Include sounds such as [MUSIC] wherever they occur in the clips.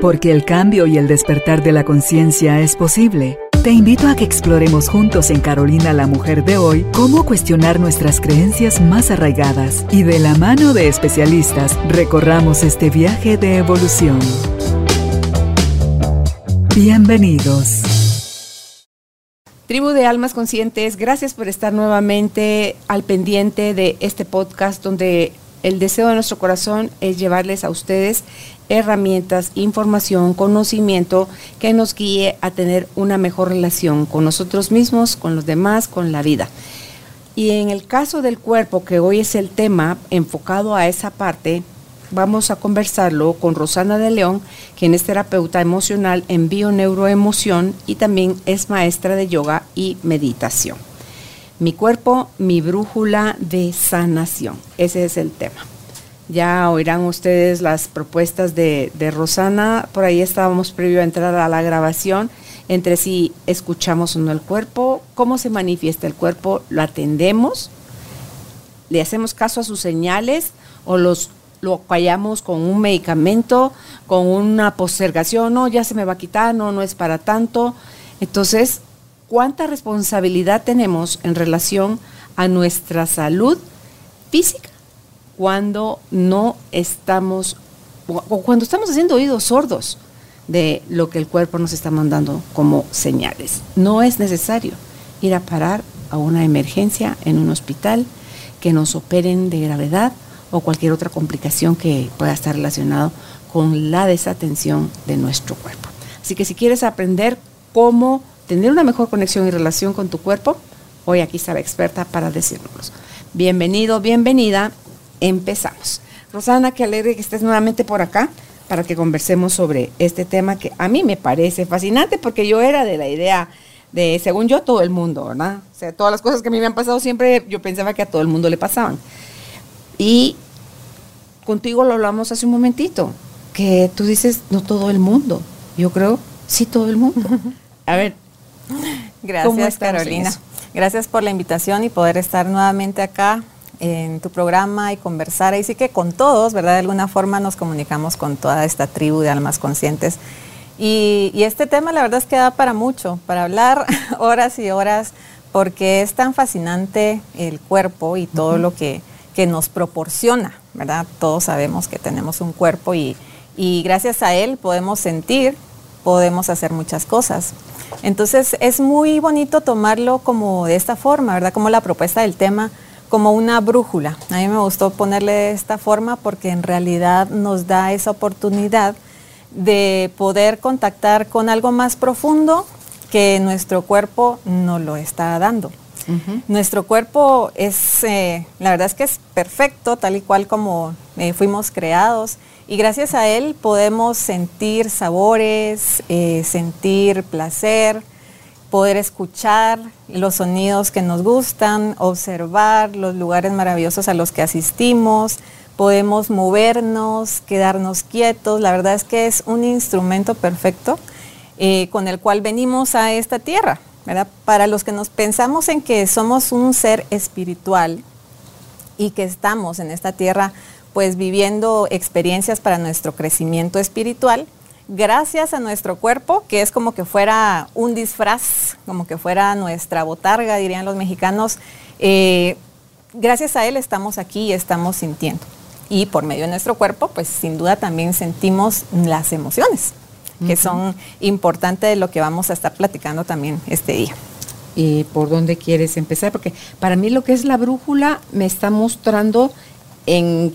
Porque el cambio y el despertar de la conciencia es posible. Te invito a que exploremos juntos en Carolina la Mujer de hoy cómo cuestionar nuestras creencias más arraigadas y de la mano de especialistas recorramos este viaje de evolución. Bienvenidos. Tribu de Almas Conscientes, gracias por estar nuevamente al pendiente de este podcast donde el deseo de nuestro corazón es llevarles a ustedes herramientas, información, conocimiento que nos guíe a tener una mejor relación con nosotros mismos, con los demás, con la vida. Y en el caso del cuerpo, que hoy es el tema enfocado a esa parte, vamos a conversarlo con Rosana de León, quien es terapeuta emocional en bioneuroemoción y también es maestra de yoga y meditación. Mi cuerpo, mi brújula de sanación. Ese es el tema. Ya oirán ustedes las propuestas de, Rosana. Por ahí estábamos previo a entrar a la grabación entre si escuchamos o no el cuerpo, cómo se manifiesta el cuerpo, lo atendemos, le hacemos caso a sus señales o los lo callamos con un medicamento, con una postergación, no, ya se me va a quitar, no, no es para tanto. Entonces, cuánta responsabilidad tenemos en relación a nuestra salud física cuando no estamos, o cuando estamos haciendo oídos sordos de lo que el cuerpo nos está mandando como señales. No es necesario ir a parar a una emergencia en un hospital, que nos operen de gravedad o cualquier otra complicación que pueda estar relacionado con la desatención de nuestro cuerpo. Así que si quieres aprender cómo tener una mejor conexión y relación con tu cuerpo, hoy aquí está la experta para decírnoslo. Bienvenido, bienvenida, empezamos. Rosana, qué alegre que estés nuevamente por acá para que conversemos sobre este tema que a mí me parece fascinante porque yo era de la idea de, según yo, todo el mundo, ¿verdad? O sea, todas las cosas que a mí me han pasado siempre yo pensaba que a todo el mundo le pasaban. Y contigo lo hablamos hace un momentito, que tú dices, no todo el mundo. Yo creo, sí, todo el mundo. A ver, Gracias, Carolina. Gracias por la invitación y poder estar nuevamente acá en tu programa y conversar. Ahí sí que con todos, ¿verdad? De alguna forma nos comunicamos con toda esta tribu de almas conscientes. Y, este tema la verdad es que da para mucho, para hablar [LAUGHS] horas y horas, porque es tan fascinante el cuerpo y todo lo que, que, nos proporciona, ¿verdad? Todos sabemos que tenemos un cuerpo y, y gracias a él podemos sentir, podemos hacer muchas cosas. Entonces es muy bonito tomarlo como de esta forma, ¿verdad? Como la propuesta del tema, como una brújula. A mí me gustó ponerle de esta forma porque en realidad nos da esa oportunidad de poder contactar con algo más profundo que nuestro cuerpo no lo está dando. Nuestro cuerpo es, eh, la verdad es que es perfecto, tal y cual como eh, fuimos creados y gracias a él podemos sentir sabores, eh, sentir placer, poder escuchar los sonidos que nos gustan, observar los lugares maravillosos a los que asistimos, podemos movernos, quedarnos quietos. La verdad es que es un instrumento perfecto eh, con el cual venimos a esta tierra. Para los que nos pensamos en que somos un ser espiritual y que estamos en esta tierra pues viviendo experiencias para nuestro crecimiento espiritual, gracias a nuestro cuerpo, que es como que fuera un disfraz, como que fuera nuestra botarga, dirían los mexicanos, eh, gracias a él estamos aquí y estamos sintiendo. Y por medio de nuestro cuerpo, pues sin duda también sentimos las emociones, que son importantes de lo que vamos a estar platicando también este día. ¿Y por dónde quieres empezar? Porque para mí lo que es la brújula me está mostrando en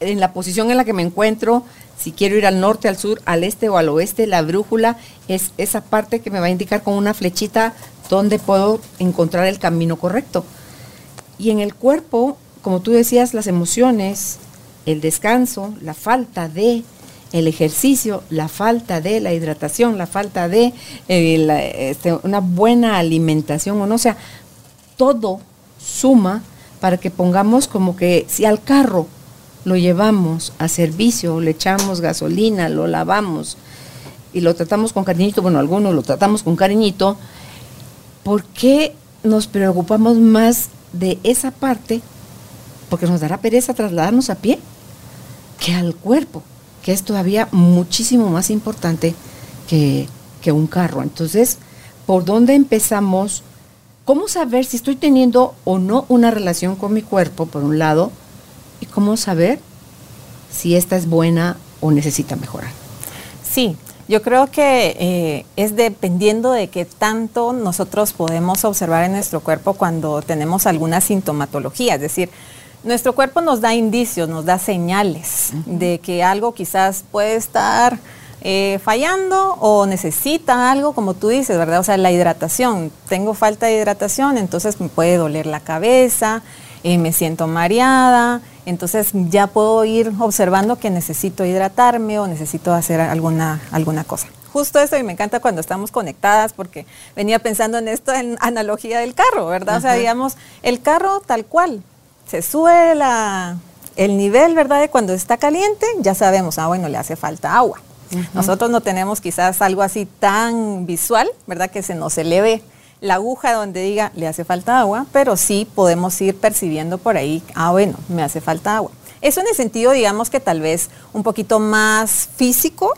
en la posición en la que me encuentro, si quiero ir al norte, al sur, al este o al oeste, la brújula es esa parte que me va a indicar con una flechita dónde puedo encontrar el camino correcto. Y en el cuerpo, como tú decías, las emociones, el descanso, la falta de el ejercicio, la falta de la hidratación, la falta de eh, este, una buena alimentación, o no o sea, todo suma para que pongamos como que si al carro lo llevamos a servicio, le echamos gasolina, lo lavamos y lo tratamos con cariñito, bueno, algunos lo tratamos con cariñito, ¿por qué nos preocupamos más de esa parte? Porque nos dará pereza trasladarnos a pie que al cuerpo. que es todavía muchísimo más importante que, que un carro. Entonces, ¿por dónde empezamos? ¿Cómo saber si estoy teniendo o no una relación con mi cuerpo, por un lado? ¿Y cómo saber si esta es buena o necesita mejorar? Sí, yo creo que eh, es dependiendo de qué tanto nosotros podemos observar en nuestro cuerpo cuando tenemos alguna sintomatología, es decir, nuestro cuerpo nos da indicios, nos da señales de que algo quizás puede estar eh, fallando o necesita algo, como tú dices, ¿verdad? O sea, la hidratación. Tengo falta de hidratación, entonces me puede doler la cabeza, eh, me siento mareada, entonces ya puedo ir observando que necesito hidratarme o necesito hacer alguna, alguna cosa. Justo eso, y me encanta cuando estamos conectadas, porque venía pensando en esto en analogía del carro, ¿verdad? O sea, digamos, el carro tal cual, se sube la, el nivel, ¿verdad? De cuando está caliente, ya sabemos, ah, bueno, le hace falta agua. Nosotros no tenemos quizás algo así tan visual, ¿verdad? Que se nos eleve la aguja donde diga le hace falta agua, pero sí podemos ir percibiendo por ahí, ah, bueno, me hace falta agua. Eso en el sentido, digamos que tal vez un poquito más físico,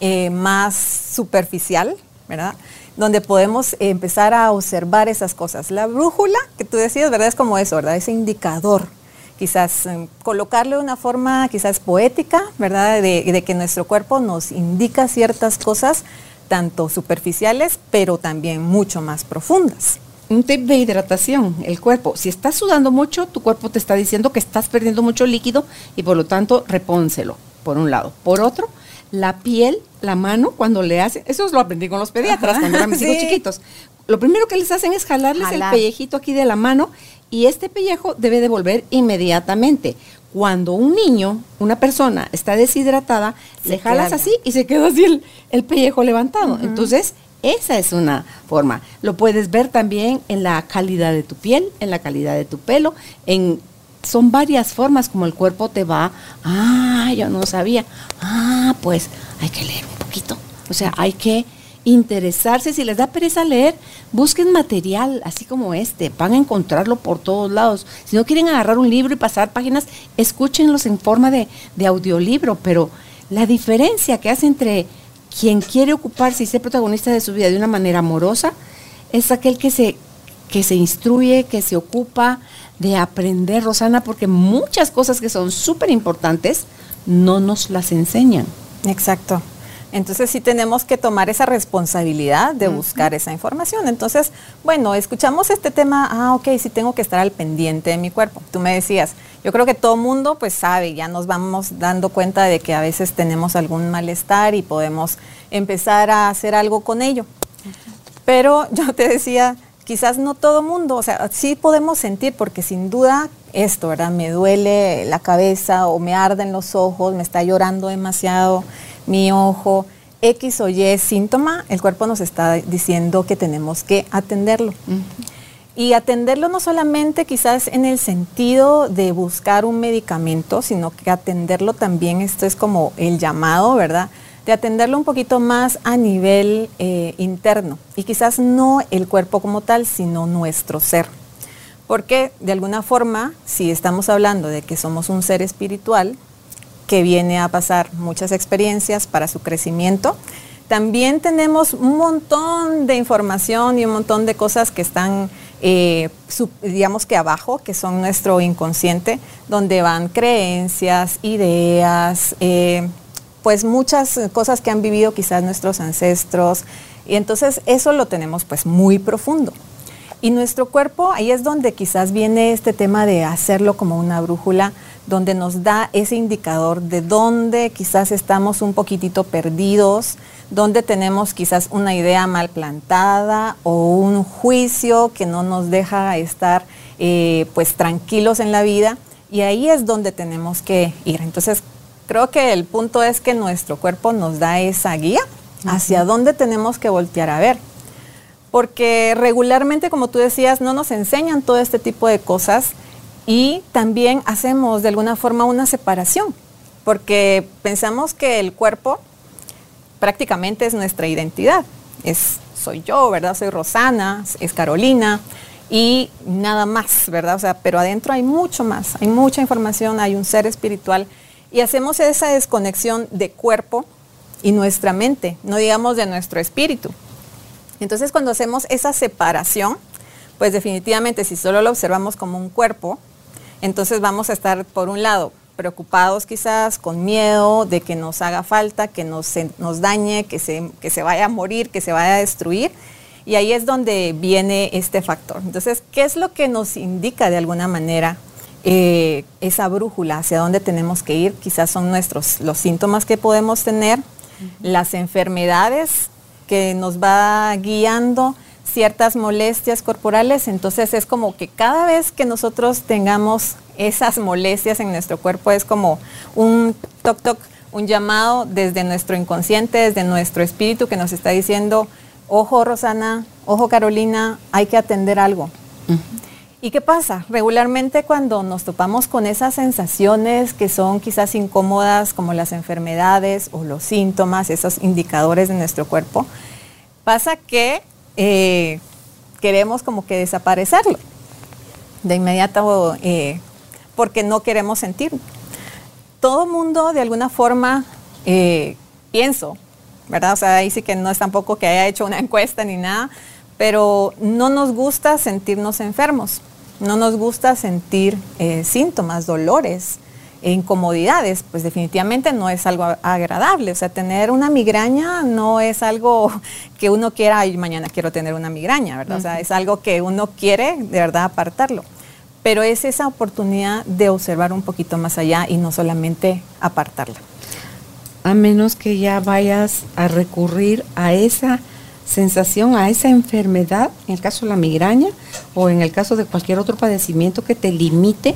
eh, más superficial, ¿verdad? Donde podemos empezar a observar esas cosas. La brújula, que tú decías, ¿verdad? Es como eso, ¿verdad? Ese indicador quizás eh, colocarlo de una forma quizás poética, ¿verdad? De, que nuestro cuerpo nos indica ciertas cosas, tanto superficiales, pero también mucho más profundas. Un tip de hidratación, el cuerpo. Si estás sudando mucho, tu cuerpo te está diciendo que estás perdiendo mucho líquido y por lo tanto repónselo, por un lado. Por otro, la piel, la mano, cuando le hacen, eso lo aprendí con los pediatras cuando eran mis [LAUGHS] hijos chiquitos. Lo primero que les hacen es jalarles el pellejito aquí de la mano y este pellejo debe devolver inmediatamente. Cuando un niño, una persona está deshidratada, le jalas así y se queda así el, pellejo levantado. Entonces, esa es una forma. Lo puedes ver también en la calidad de tu piel, en la calidad de tu pelo, en son varias formas como el cuerpo te va, ah, yo no sabía, ah, pues hay que leer un poquito. O sea, hay que interesarse, si les da pereza leer, busquen material así como este, van a encontrarlo por todos lados. Si no quieren agarrar un libro y pasar páginas, escúchenlos en forma de, de audiolibro, pero la diferencia que hace entre quien quiere ocuparse y ser protagonista de su vida de una manera amorosa es aquel que se, que se instruye, que se ocupa de aprender, Rosana, porque muchas cosas que son súper importantes no nos las enseñan. Exacto. Entonces sí tenemos que tomar esa responsabilidad de buscar esa información. Entonces, bueno, escuchamos este tema, ah, ok, sí tengo que estar al pendiente de mi cuerpo. Tú me decías, yo creo que todo mundo pues sabe, ya nos vamos dando cuenta de que a veces tenemos algún malestar y podemos empezar a hacer algo con ello. Pero yo te decía, quizás no todo mundo, o sea, sí podemos sentir, porque sin duda esto, ¿verdad? Me duele la cabeza o me arden los ojos, me está llorando demasiado mi ojo, X o Y síntoma, el cuerpo nos está diciendo que tenemos que atenderlo. Y atenderlo no solamente quizás en el sentido de buscar un medicamento, sino que atenderlo también, esto es como el llamado, ¿verdad? De atenderlo un poquito más a nivel eh, interno. Y quizás no el cuerpo como tal, sino nuestro ser. Porque de alguna forma, si estamos hablando de que somos un ser espiritual, que viene a pasar muchas experiencias para su crecimiento. También tenemos un montón de información y un montón de cosas que están, eh, digamos que abajo, que son nuestro inconsciente, donde van creencias, ideas, eh, pues muchas cosas que han vivido quizás nuestros ancestros. Y entonces eso lo tenemos pues muy profundo. Y nuestro cuerpo, ahí es donde quizás viene este tema de hacerlo como una brújula donde nos da ese indicador de dónde quizás estamos un poquitito perdidos, dónde tenemos quizás una idea mal plantada o un juicio que no nos deja estar eh, pues tranquilos en la vida y ahí es donde tenemos que ir. Entonces creo que el punto es que nuestro cuerpo nos da esa guía hacia dónde tenemos que voltear a ver. Porque regularmente, como tú decías, no nos enseñan todo este tipo de cosas y también hacemos de alguna forma una separación, porque pensamos que el cuerpo prácticamente es nuestra identidad. Es, soy yo, ¿verdad? Soy Rosana, es Carolina y nada más, ¿verdad? O sea, pero adentro hay mucho más, hay mucha información, hay un ser espiritual Y hacemos esa desconexión de cuerpo y nuestra mente, no digamos de nuestro espíritu. Entonces cuando hacemos esa separación, pues definitivamente si solo lo observamos como un cuerpo, entonces vamos a estar por un lado preocupados quizás, con miedo de que nos haga falta, que nos, dañe, que se, que se vaya a morir, que se vaya a destruir. Y ahí es donde viene este factor. Entonces, ¿qué es lo que nos indica de alguna manera eh, esa brújula hacia dónde tenemos que ir? Quizás son nuestros los síntomas que podemos tener, las enfermedades que nos va guiando, ciertas molestias corporales. Entonces es como que cada vez que nosotros tengamos esas molestias en nuestro cuerpo es como un toc toc, un llamado desde nuestro inconsciente, desde nuestro espíritu que nos está diciendo, ojo Rosana, ojo Carolina, hay que atender algo. ¿Y qué pasa? Regularmente cuando nos topamos con esas sensaciones que son quizás incómodas, como las enfermedades o los síntomas, esos indicadores de nuestro cuerpo, pasa que eh, queremos como que desaparecerlo de inmediato eh, porque no queremos sentir. Todo mundo de alguna forma, eh, pienso, ¿verdad? O sea, ahí sí que no es tampoco que haya hecho una [LAUGHS] encuesta ni nada, pero no nos gusta sentirnos enfermos, no nos gusta sentir síntomas, dolores, incomodidades, pues definitivamente no es algo agradable. O sea, tener una migraña no es algo [LAUGHS] que uno quiera, y mañana quiero tener una migraña, ¿verdad? O sea, es algo que uno quiere de verdad apartarlo. Pero es esa oportunidad de observar un poquito más allá y no solamente apartarla. A menos que ya vayas a recurrir a esa sensación, a esa enfermedad, en el caso de la migraña o en el caso de cualquier otro padecimiento que te limite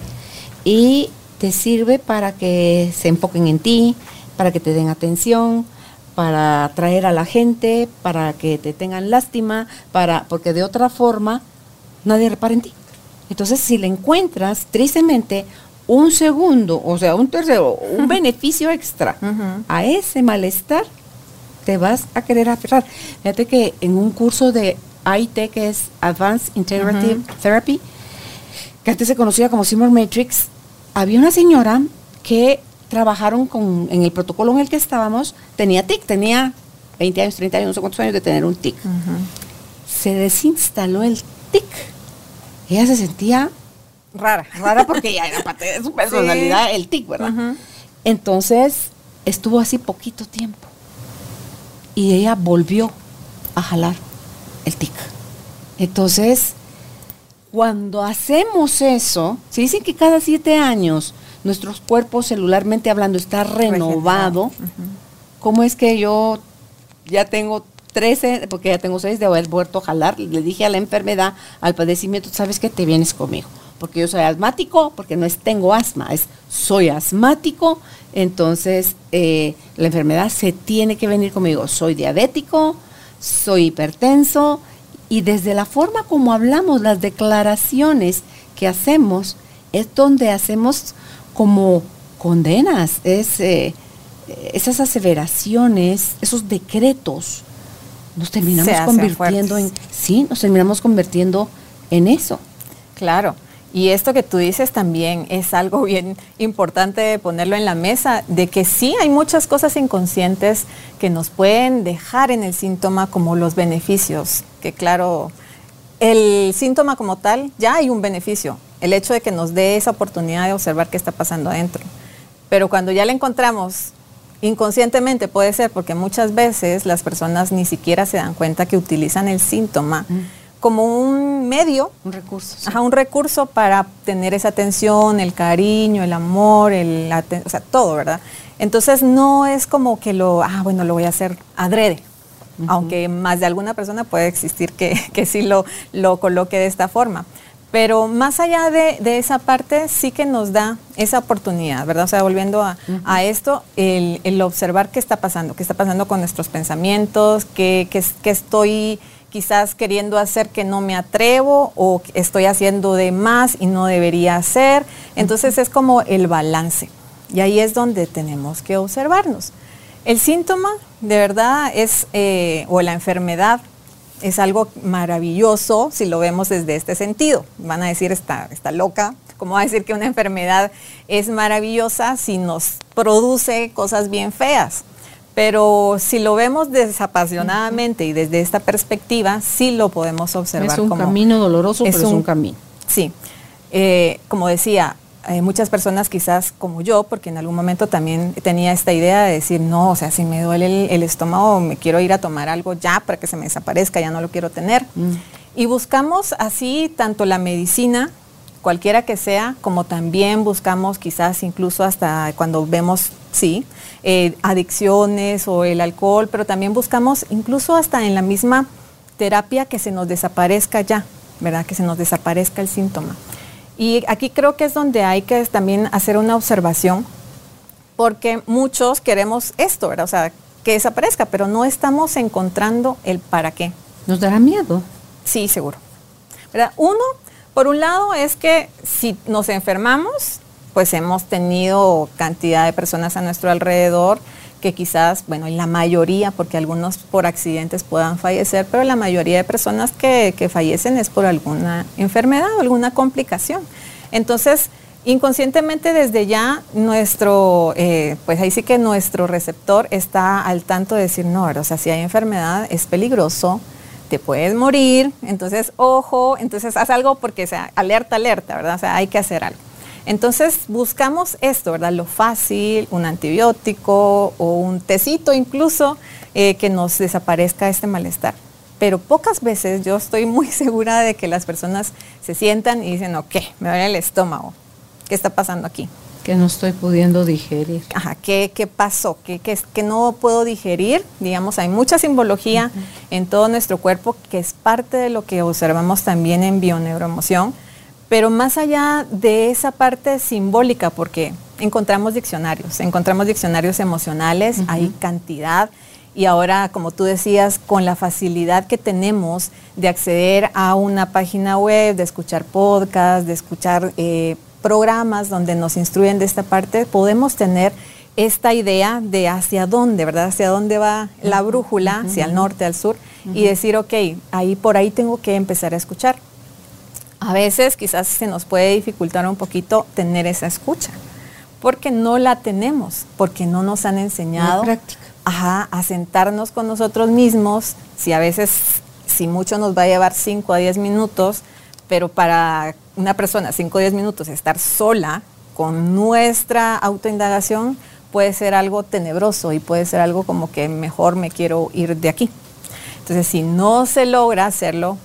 y te sirve para que se enfoquen en ti, para que te den atención, para atraer a la gente, para que te tengan lástima, para porque de otra forma nadie repara en ti. Entonces, si le encuentras tristemente un segundo, o sea, un tercero, un [LAUGHS] beneficio extra a ese malestar, te vas a querer aferrar. Fíjate que en un curso de AIT, que es Advanced Integrative Therapy, que antes se conocía como Seymour Matrix, había una señora que trabajaron con, en el protocolo en el que estábamos, tenía TIC, tenía 20 años, 30 años, no sé cuántos años de tener un TIC. Se desinstaló el TIC. Ella se sentía rara, rara porque ya era parte de su [LAUGHS] personalidad el TIC, ¿verdad? Entonces estuvo así poquito tiempo y ella volvió a jalar el TIC. Entonces, cuando hacemos eso, se dice que cada siete años nuestro cuerpo celularmente hablando está renovado. ¿Cómo es que yo ya tengo 13, porque ya tengo seis de haber vuelto a jalar? Le dije a la enfermedad, al padecimiento, ¿sabes qué? Te vienes conmigo. Porque yo soy asmático, porque no es tengo asma, es soy asmático. Entonces, eh, la enfermedad se tiene que venir conmigo. Soy diabético, soy hipertenso y desde la forma como hablamos, las declaraciones que hacemos, es donde hacemos como condenas, es, eh, esas aseveraciones, esos decretos, nos terminamos convirtiendo en, sí, nos terminamos convirtiendo en eso. Claro. Y esto que tú dices también es algo [LAUGHS] bien importante ponerlo en la mesa, de que sí hay muchas cosas inconscientes que nos pueden dejar en el síntoma como los beneficios, que claro, el síntoma como tal ya hay un beneficio, el hecho de que nos dé esa oportunidad de observar qué está pasando adentro. Pero cuando ya le encontramos inconscientemente puede ser porque muchas veces las personas ni siquiera se dan cuenta que utilizan el síntoma como un medio. Un recurso. Ajá, un recurso para tener esa atención, el cariño, el amor, el, o sea, todo, ¿verdad? Entonces no es como que lo, ah, bueno, lo voy a hacer adrede. Aunque más de alguna persona puede existir que, [LAUGHS] que sí lo, lo coloque de esta forma. Pero más allá de, de, esa parte, sí que nos da esa oportunidad, ¿verdad? O sea, volviendo a, a esto, el, el, observar qué está pasando, qué está pasando con nuestros pensamientos, qué, qué, qué estoy quizás queriendo hacer que no me atrevo o estoy haciendo de más y no debería hacer. Entonces es como el balance. Y ahí es donde tenemos que observarnos. El síntoma de verdad es, eh, o la enfermedad, es algo maravilloso si lo vemos desde este sentido. Van a decir, está, está loca, ¿cómo va a decir que una enfermedad es maravillosa si nos produce cosas bien feas? Pero si lo vemos desapasionadamente y desde esta perspectiva, sí lo podemos observar. Es un camino doloroso, pero es un camino. Sí. Eh, como decía, hay muchas personas quizás como yo, porque en algún momento también tenía esta idea de decir, no, o sea, si me duele el, estómago, me quiero ir a tomar algo ya para que se me desaparezca, ya no lo quiero tener. Mm. Y buscamos así tanto la medicina, cualquiera que sea, como también buscamos quizás incluso hasta cuando vemos, sí, eh, adicciones o el alcohol, pero también buscamos incluso hasta en la misma terapia que se nos desaparezca ya, ¿verdad? Que se nos desaparezca el síntoma. Y aquí creo que es donde hay que también hacer una observación, porque muchos queremos esto, ¿verdad? O sea, que desaparezca, pero no estamos encontrando el para qué. ¿Nos dará miedo? Sí, seguro. ¿Verdad? Uno, por un lado, es que si nos enfermamos, pues hemos tenido cantidad de personas a nuestro alrededor que quizás, bueno, la mayoría, porque algunos por accidentes puedan fallecer, pero la mayoría de personas que, fallecen es por alguna enfermedad o alguna complicación. Entonces, inconscientemente desde ya nuestro, eh, pues ahí sí que nuestro receptor está al tanto de decir, no, o sea, si hay enfermedad es peligroso, te puedes morir, entonces ojo, entonces haz algo porque, sea, alerta, alerta, ¿verdad? O sea, hay que hacer algo. Entonces buscamos esto, ¿verdad? Lo fácil, un antibiótico o un tecito incluso eh, que nos desaparezca este malestar. Pero pocas veces yo estoy [LAUGHS] muy segura de que las personas se sientan y dicen, ok, me duele el estómago. ¿Qué está pasando aquí? Que no estoy pudiendo digerir. Ajá, ¿qué, qué pasó? ¿Qué, qué, que no puedo digerir? Digamos, hay mucha simbología en todo nuestro cuerpo que es parte de lo que observamos también en bioneuroemoción pero más allá de esa parte simbólica, porque encontramos diccionarios, encontramos diccionarios emocionales, hay cantidad. Y ahora, como tú decías, con la facilidad que tenemos de acceder a una página web, de escuchar podcasts, de escuchar eh, programas donde nos instruyen de esta parte, podemos tener esta idea de hacia dónde, ¿verdad? Hacia dónde va la brújula, hacia el norte, al sur, y decir, ok, ahí por ahí tengo que empezar a escuchar a veces quizás se nos puede dificultar un poquito tener esa escucha, porque no la tenemos, porque no nos han enseñado a sentarnos con nosotros mismos, si a veces, si mucho nos va a llevar 5 a 10 minutos, pero para una persona 5 o 10 minutos estar sola con nuestra autoindagación puede ser algo tenebroso y puede ser algo como que mejor me quiero ir de aquí. Entonces, si no se logra hacerlo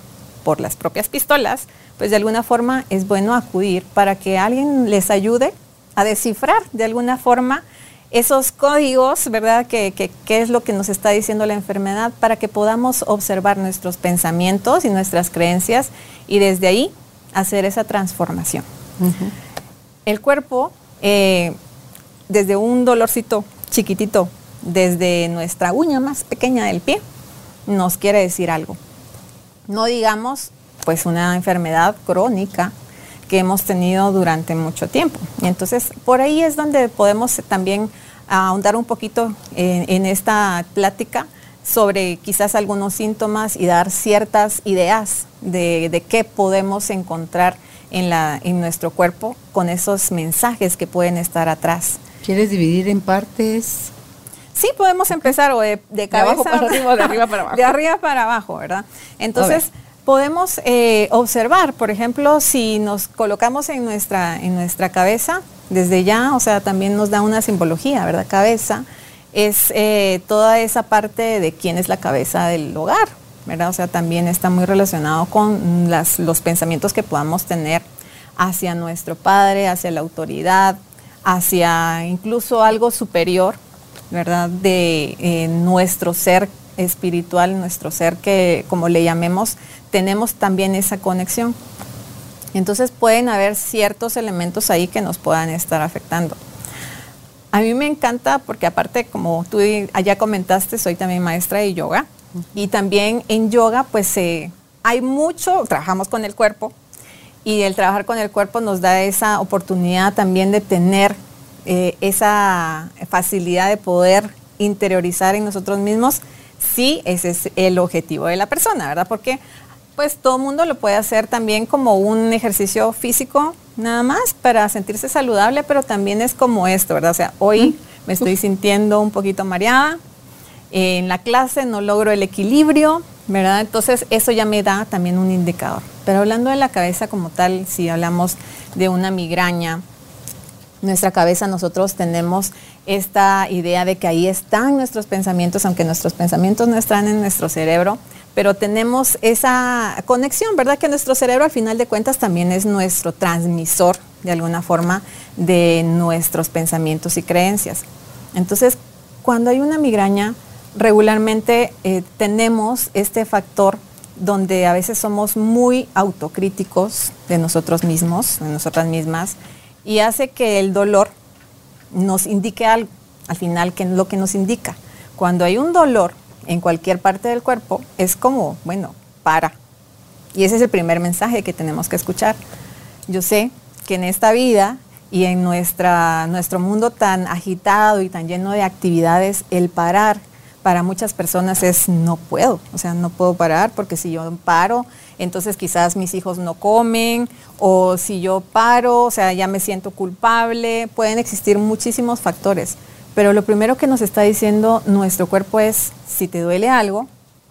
por las propias pistolas, pues de alguna forma es bueno acudir para que alguien les ayude a descifrar de alguna forma esos códigos, ¿verdad? ¿Qué que, es lo que nos está diciendo la enfermedad para que podamos observar nuestros pensamientos y nuestras creencias y desde ahí hacer esa transformación. El cuerpo, eh, desde un dolorcito chiquitito, desde nuestra uña más pequeña del pie, nos quiere decir algo. No digamos pues una enfermedad crónica que hemos tenido durante mucho tiempo. Y entonces por ahí es donde podemos también ahondar un poquito en, esta plática sobre quizás algunos síntomas y dar ciertas ideas de, qué podemos encontrar en, la, en nuestro cuerpo con esos mensajes que pueden estar atrás. ¿Quieres dividir en partes? Sí, podemos empezar o de, cabeza para [LAUGHS] arriba de arriba para abajo. De arriba para abajo, ¿verdad? Entonces, podemos eh, observar, por ejemplo, si nos colocamos en nuestra, en nuestra cabeza, desde ya, o sea, también nos da una simbología, ¿verdad? Cabeza es eh, toda esa parte de quién es la cabeza del hogar, ¿verdad? O sea, también está muy relacionado con las, los pensamientos que podamos tener hacia nuestro padre, hacia la autoridad, hacia incluso algo superior, ¿verdad? De eh, nuestro ser espiritual, nuestro ser que, como le llamemos, tenemos también esa conexión. Entonces pueden haber ciertos elementos ahí que nos puedan estar afectando. A mí me encanta porque aparte, como tú allá comentaste, soy también maestra de yoga y también en yoga pues hay mucho, trabajamos con el cuerpo y el trabajar con el cuerpo nos da esa oportunidad también de tener eh, esa facilidad de poder interiorizar en nosotros mismos sí ese es el objetivo de la persona, ¿verdad? Porque pues todo mundo lo puede hacer también como un ejercicio físico nada más para sentirse saludable, pero también es como esto, ¿verdad? O sea, hoy me estoy sintiendo un poquito mareada, en la clase no logro el equilibrio, ¿verdad? Entonces eso ya me da también un indicador. Pero hablando de la cabeza como tal, si hablamos de una migraña, nuestra cabeza nosotros tenemos esta idea de que ahí están nuestros pensamientos, aunque nuestros pensamientos no están en nuestro cerebro, pero tenemos esa conexión, ¿verdad? Que nuestro cerebro al final de cuentas también es nuestro transmisor de alguna forma de nuestros pensamientos y creencias. Entonces, cuando hay una migraña, regularmente eh, tenemos este factor donde a veces somos muy autocríticos de nosotros mismos, de nosotras mismas, y hace que el dolor nos indique algo, al final, lo que nos indica. Cuando hay un dolor, en cualquier parte del cuerpo, es como, bueno, para. Y ese es el primer mensaje que tenemos que escuchar. Yo sé que en esta vida y en nuestra, nuestro mundo tan agitado y tan lleno de actividades, el parar para muchas personas es no puedo, o sea, no puedo parar porque si yo paro, entonces quizás mis hijos no comen o si yo paro, o sea, ya me siento culpable, pueden existir muchísimos factores. Pero lo primero que nos está diciendo nuestro cuerpo es, si te duele algo,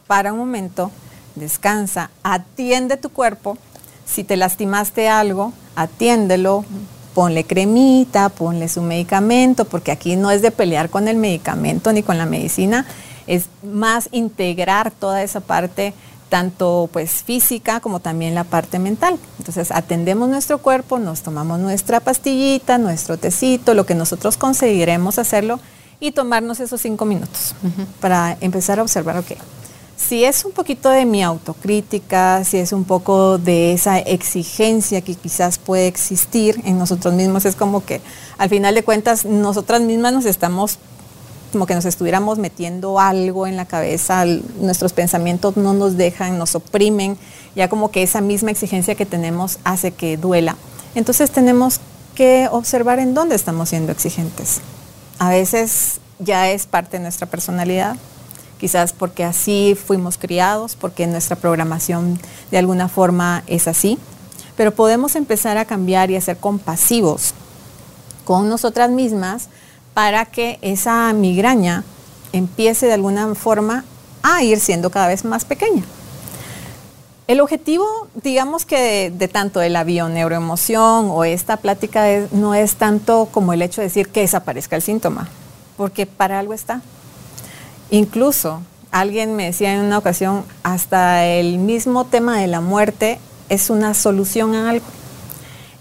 para un momento, descansa, atiende tu cuerpo. Si te lastimaste algo, atiéndelo, ponle cremita, ponle su medicamento, porque aquí no es de pelear con el medicamento ni con la medicina, es más integrar toda esa parte tanto pues física como también la parte mental. Entonces atendemos nuestro cuerpo, nos tomamos nuestra pastillita, nuestro tecito, lo que nosotros conseguiremos hacerlo y tomarnos esos cinco minutos para empezar a observar, ok, si es un poquito de mi autocrítica, si es un poco de esa exigencia que quizás puede existir en nosotros mismos, es como que al final de cuentas nosotras mismas nos estamos como que nos estuviéramos metiendo algo en la cabeza, nuestros pensamientos no nos dejan, nos oprimen, ya como que esa misma exigencia que tenemos hace que duela. Entonces tenemos que observar en dónde estamos siendo exigentes. A veces ya es parte de nuestra personalidad, quizás porque así fuimos criados, porque nuestra programación de alguna forma es así, pero podemos empezar a cambiar y a ser compasivos con nosotras mismas para que esa migraña empiece de alguna forma a ir siendo cada vez más pequeña. El objetivo, digamos que de, tanto de la bioneuroemoción o esta plática no es tanto como el hecho de decir que desaparezca el síntoma, porque para algo está. Incluso alguien me decía en una ocasión, hasta el mismo tema de la muerte es una solución a algo.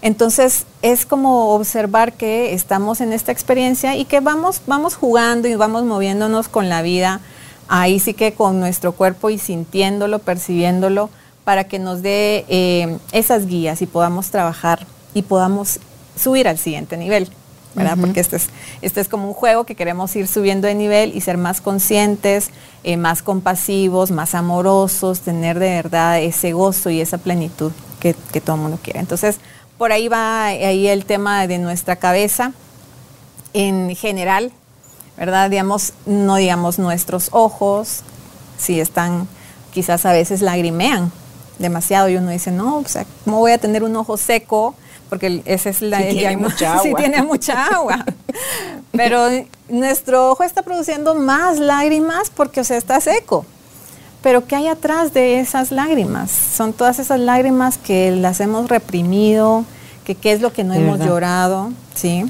Entonces es como observar que estamos en esta experiencia y que vamos, vamos jugando y vamos moviéndonos con la vida, ahí sí que con nuestro cuerpo y sintiéndolo, percibiéndolo, para que nos dé eh, esas guías y podamos trabajar y podamos subir al siguiente nivel. ¿Verdad? Porque este es, este es como un juego que queremos ir subiendo de nivel y ser más conscientes, eh, más compasivos, más amorosos, tener de verdad ese gozo y esa plenitud que, que todo el mundo quiere. Entonces, por ahí va ahí el tema de nuestra cabeza en general, ¿verdad? Digamos, no digamos nuestros ojos, si están, quizás a veces lagrimean demasiado y uno dice, no, o sea, ¿cómo voy a tener un ojo seco? Porque esa es la... Si [LAUGHS] tiene mucha agua. si tiene mucha agua. Pero nuestro ojo está produciendo más lágrimas porque, o sea, está seco. Pero ¿qué hay atrás de esas lágrimas? Son todas esas lágrimas que las hemos reprimido, que qué es lo que no hemos llorado, ¿sí?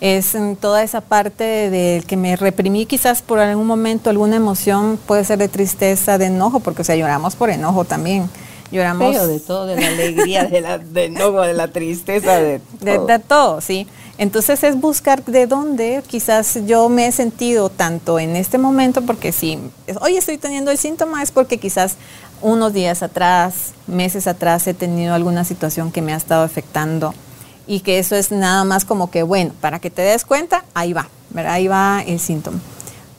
Es en toda esa parte de, que me reprimí quizás por algún momento alguna emoción, puede ser de tristeza, de enojo, porque o sea, lloramos por enojo también. Lloramos Pero de todo, de la alegría, de la, de enojo, de la tristeza, de todo. de todo, sí. Entonces es buscar de dónde quizás yo me he sentido tanto en este momento, porque si hoy estoy teniendo el síntoma es porque quizás unos días atrás, meses atrás he tenido alguna situación que me ha estado afectando y que eso es nada más como que, bueno, para que te des cuenta, ahí va, ahí va el síntoma.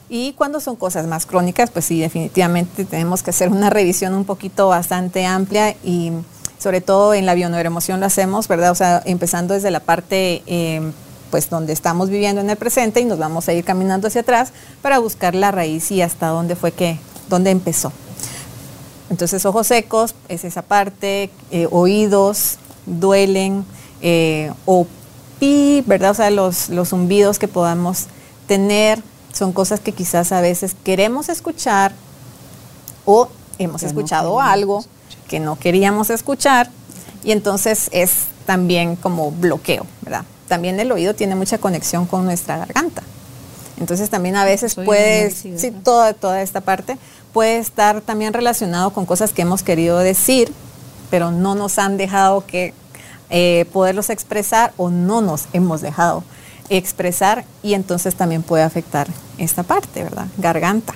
Y cuando son cosas más crónicas, pues sí, definitivamente tenemos que hacer una revisión un poquito bastante amplia y sobre todo en la bioneuroemoción lo hacemos, ¿verdad? O sea, empezando desde la parte eh, pues donde estamos viviendo en el presente y nos vamos a ir caminando hacia atrás para buscar la raíz y hasta dónde fue que, dónde empezó. Entonces ojos secos es esa parte, eh, oídos duelen eh, o pi, ¿verdad? O sea, los, los zumbidos que podamos tener son cosas que quizás a veces queremos escuchar o hemos escuchado algo que no queríamos escuchar y entonces es también como bloqueo, ¿verdad? También el oído tiene mucha conexión con nuestra garganta. Entonces también a veces puede, sí, toda, toda esta parte puede estar también relacionado con cosas que hemos querido decir, pero no nos han dejado que eh, poderlos expresar o no nos hemos dejado expresar y entonces también puede afectar esta parte, ¿verdad? Garganta.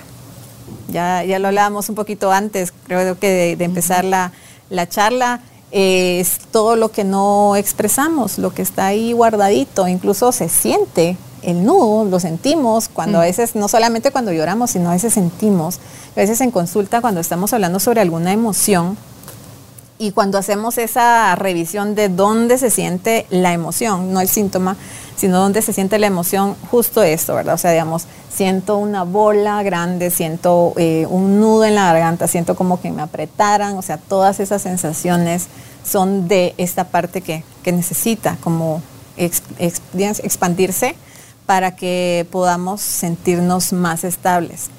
Ya, ya lo hablábamos un poquito antes, creo que de, empezar la, la charla, es todo lo que no expresamos, lo que está ahí guardadito, incluso se siente el nudo, lo sentimos cuando a veces, no solamente cuando lloramos, sino a veces sentimos, a veces en consulta cuando estamos hablando sobre alguna emoción y cuando hacemos esa revisión de dónde se siente la emoción, no el síntoma, sino dónde se siente la emoción, justo esto, ¿verdad? O sea, digamos, siento una bola grande, siento eh, un nudo en la garganta, siento como que me apretaran, o sea, todas esas sensaciones son de esta parte que, necesita como expandirse para que podamos sentirnos más estables.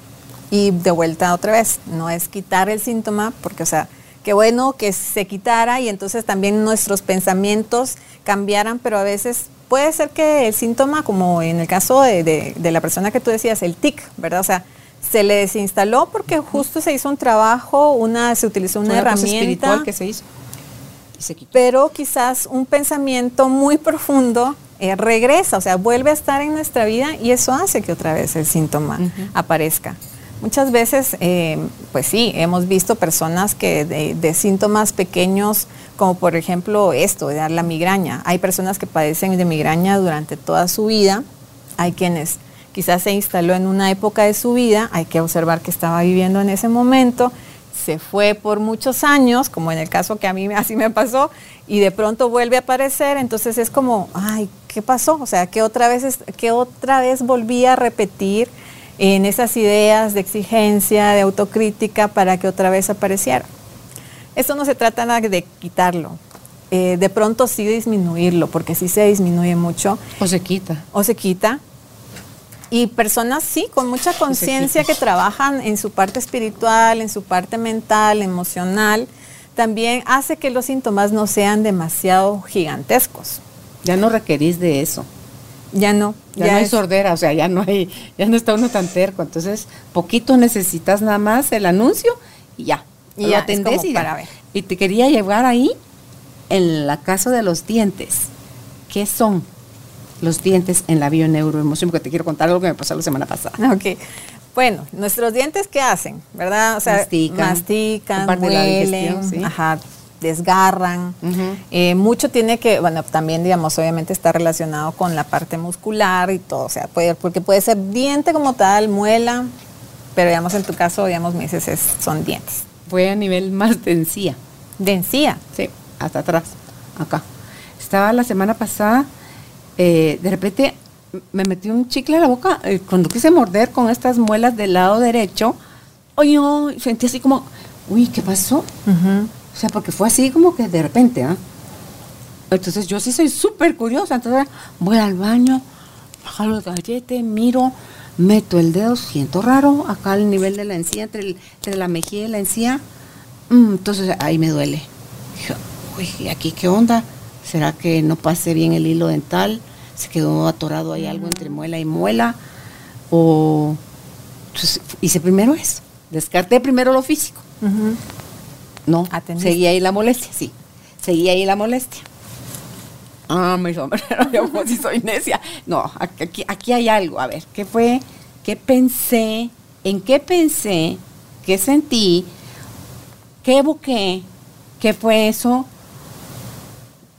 Y de vuelta otra vez, no es quitar el síntoma, porque, o sea, qué bueno que se quitara y entonces también nuestros pensamientos cambiaran, pero a veces puede ser que el síntoma, como en el caso de, la persona que tú decías, el tic, ¿verdad? O sea, se le desinstaló porque justo se hizo un trabajo, una, se utilizó una, herramienta. espiritual que se hizo. Pero quizás un pensamiento muy profundo eh, regresa, o sea, vuelve a estar en nuestra vida y eso hace que otra vez el síntoma aparezca. Muchas veces, eh, pues sí, hemos visto personas que de síntomas pequeños como por ejemplo esto, de dar la migraña. Hay personas que padecen de migraña durante toda su vida, hay quienes quizás se instaló en una época de su vida, hay que observar que estaba viviendo en ese momento, se fue por muchos años, como en el caso que a mí [LAUGHS] así me pasó, y de pronto vuelve a aparecer, entonces es como, ay, ¿qué pasó? O sea, que otra vez, que otra vez volví a repetir en esas ideas de exigencia, de autocrítica, para que otra vez apareciera. Esto no se trata nada de quitarlo. Eh, de pronto sí disminuirlo, porque sí se disminuye mucho. O se quita. O se quita. Y personas sí, con mucha conciencia que trabajan en su parte espiritual, en su parte mental, emocional, también hace que los síntomas no sean demasiado gigantescos. Ya no requerís de eso. Ya no. Ya, no hay sordera, o sea, ya no hay, ya no está uno tan terco. Entonces, poquito necesitas nada más el anuncio y ya. Y ya atendés y para ver. Y te quería llevar ahí en la casa de los dientes. ¿Qué son los dientes en la bioneuroemoción? Porque te quiero contar algo que me pasó la semana pasada. [LAUGHS] Ok. Bueno, nuestros dientes, ¿qué hacen? ¿Verdad? O sea, mastican, mastican ajá, desgarran. Eh, mucho tiene que, bueno, también, digamos, obviamente está relacionado con la parte muscular y todo. O sea, puede, porque puede ser diente como tal, muela, pero digamos, en tu caso, digamos, me dices, es, son dientes fue a nivel más de encía. ¿De encía? Sí, hasta atrás, acá. Estaba la semana pasada, eh, de repente me metí un chicle a la boca, eh, cuando quise morder con estas muelas del lado derecho, oye, sentí así como, uy, ¿qué pasó? O sea, porque fue así como que de repente, ¿ah? Entonces yo sí soy súper curiosa, entonces voy al baño, bajo los galletes, miro, meto el dedo, siento raro, acá al nivel de la encía, entre, la mejilla y la encía, mm, entonces ahí me duele. Dije, uy, ¿aquí qué onda? ¿Será que no pase bien el hilo dental? ¿Se quedó atorado ahí algo entre muela y muela? O entonces, hice primero eso, descarté primero lo físico. No, seguía ahí la molestia, sí, seguía ahí la molestia. Ah, sombrero, [LAUGHS] yo como si soy necia. No, aquí, aquí hay algo. A ver, ¿qué fue? ¿Qué pensé? ¿En qué pensé? ¿Qué sentí? ¿Qué evoqué? ¿Qué fue eso?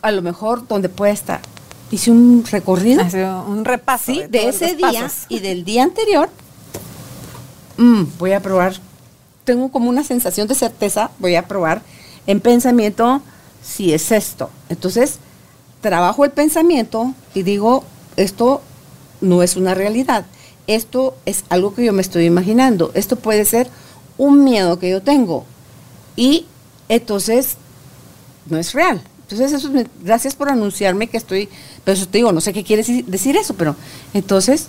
A lo mejor donde puede estar. Hice un recorrido. un repaso. Sí, de, ese día y del día anterior. Mm, voy a probar. Tengo como una sensación de certeza. Voy a probar en pensamiento si es esto. Entonces, trabajo el pensamiento y digo, esto no es una realidad. Esto es algo que yo me estoy imaginando. Esto puede ser un miedo que yo tengo. Y entonces no es real. Entonces, eso gracias por anunciarme que estoy, pero eso te digo, no sé qué quiere decir eso, pero entonces,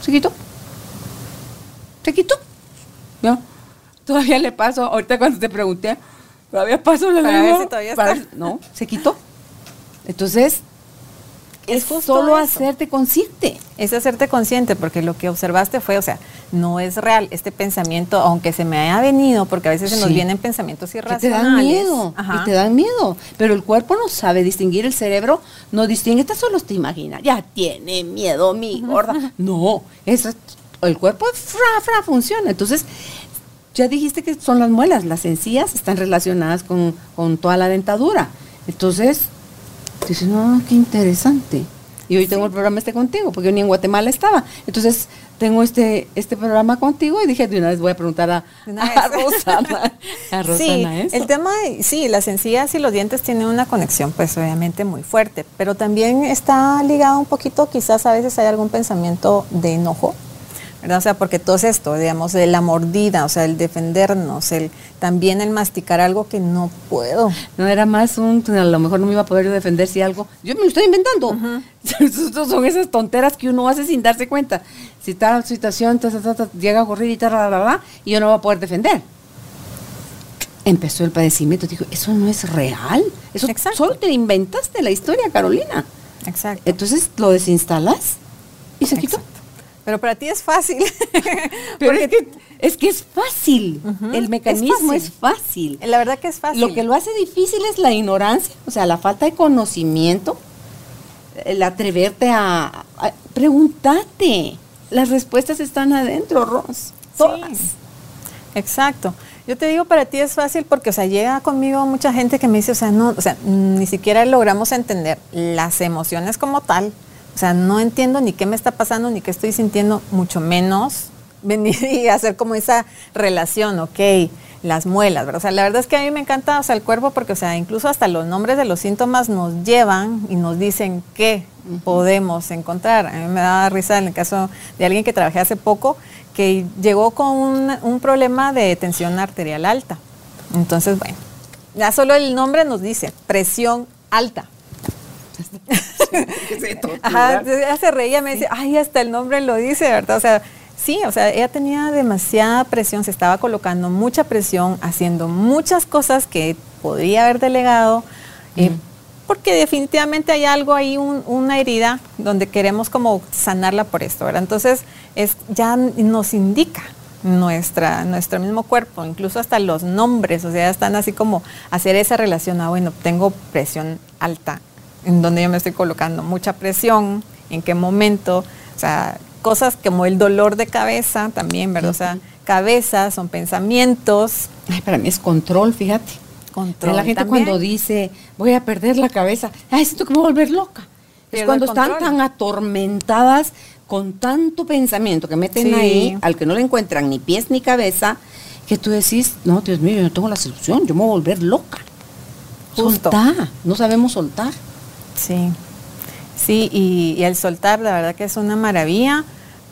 se quitó. Se quitó. ¿No? Todavía le paso, ahorita cuando te pregunté, todavía paso la para todavía está. no, se quitó. Entonces, es solo hacerte consciente. Es hacerte consciente, porque lo que observaste fue, o sea, no es real este pensamiento, aunque se me haya venido, porque a veces se nos vienen pensamientos irracionales. te dan miedo, y te dan miedo. Pero el cuerpo no sabe distinguir, el cerebro no distingue, esta solo te imagina, ya tiene miedo mi gorda. No, eso, el cuerpo fra, fra, funciona. Entonces, ya dijiste que son las muelas, las encías están relacionadas con, con toda la dentadura. Entonces, Dice, no, qué interesante. Y hoy tengo el programa este contigo, porque yo ni en Guatemala estaba. Entonces, tengo este, este programa contigo y dije, de una vez voy a preguntar a, Rosana. A Rosana [LAUGHS] sí, El tema, sí, las encías y los dientes tienen una conexión, pues obviamente muy fuerte, pero también está ligado un poquito, quizás a veces hay algún pensamiento de enojo o sea, porque todo esto, digamos, de la mordida, o sea, el defendernos, el también el masticar algo que no puedo. No era más un, a lo mejor no me iba a poder defender si algo, yo me lo estoy inventando. [LAUGHS] Son esas tonteras que uno hace sin darse cuenta. Si tal situación llega a ocurrir y tal, y yo no voy a poder defender. Empezó el padecimiento, dijo, eso no es real. Eso solo te inventaste la historia, Carolina. Exacto. Entonces lo desinstalas y se quitó. Pero para ti es fácil. [LAUGHS] Pero es que, es que es fácil. El mecanismo es fácil. La verdad que es fácil. Lo que lo hace difícil es la ignorancia, o sea, la falta de conocimiento, el atreverte a, preguntarte. Las respuestas están adentro, Ros. Todas. Exacto. Yo te digo, para ti es fácil porque, o sea, llega conmigo mucha gente que me dice, o sea, no, o sea, ni siquiera logramos entender las emociones como tal o sea, no entiendo ni qué me está pasando, ni qué estoy sintiendo, mucho menos [LAUGHS] venir y hacer como esa relación, ok, las muelas, ¿verdad? O sea, la verdad es que a mí me encanta, o sea, el cuerpo porque, o sea, incluso hasta los nombres de los síntomas nos llevan y nos dicen qué podemos encontrar. A mí me da risa en el caso de alguien que trabajé hace poco, que llegó con un, un problema de tensión arterial alta. Entonces, bueno, ya solo el nombre nos dice presión alta. [LAUGHS] [LAUGHS] Ajá, ella se reía, me dice, ay, hasta el nombre lo dice, ¿verdad? O sea, sí, o sea, ella tenía demasiada presión, se estaba colocando mucha presión, haciendo muchas cosas que podría haber delegado, eh, porque definitivamente hay algo ahí, una herida donde queremos como sanarla por esto, ¿verdad? Entonces, es, ya nos indica nuestra, nuestro mismo cuerpo, incluso hasta los nombres, o sea, están así como hacer esa relación, ah, bueno, tengo presión alta, en donde yo me estoy colocando mucha presión, en qué momento, o sea, cosas como el dolor de cabeza también, ¿verdad? O sea, cabeza son pensamientos. Ay, para mí es control, fíjate. Control. La gente cuando dice, voy a perder la cabeza, ay, siento que me voy a volver loca. es cuando están tan atormentadas con tanto pensamiento que meten ahí, al que no le encuentran ni pies ni cabeza, que tú decís, no, Dios mío, yo no tengo la solución, yo me voy a volver loca. Justo. Soltar, no sabemos soltar. Sí, sí, y, el soltar, la verdad que es una maravilla,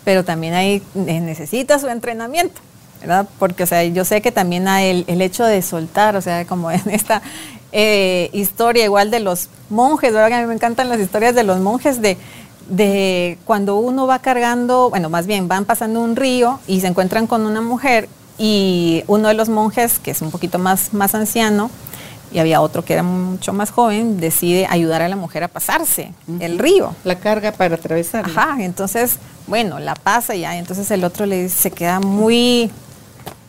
pero también ahí necesita su entrenamiento. ¿verdad? Porque, o sea, yo sé que también hay el, hecho de soltar, o sea, como en esta eh, historia igual de los monjes, ¿verdad? A mí me encantan las historias de los monjes de, de cuando uno va cargando, bueno, más bien van pasando un río y se encuentran con una mujer y uno de los monjes, que es un poquito más, más anciano, y había otro que era mucho más joven, decide ayudar a la mujer a pasarse el río. La carga para atravesar. Ajá, entonces, bueno, la pasa ya, entonces el otro le se queda muy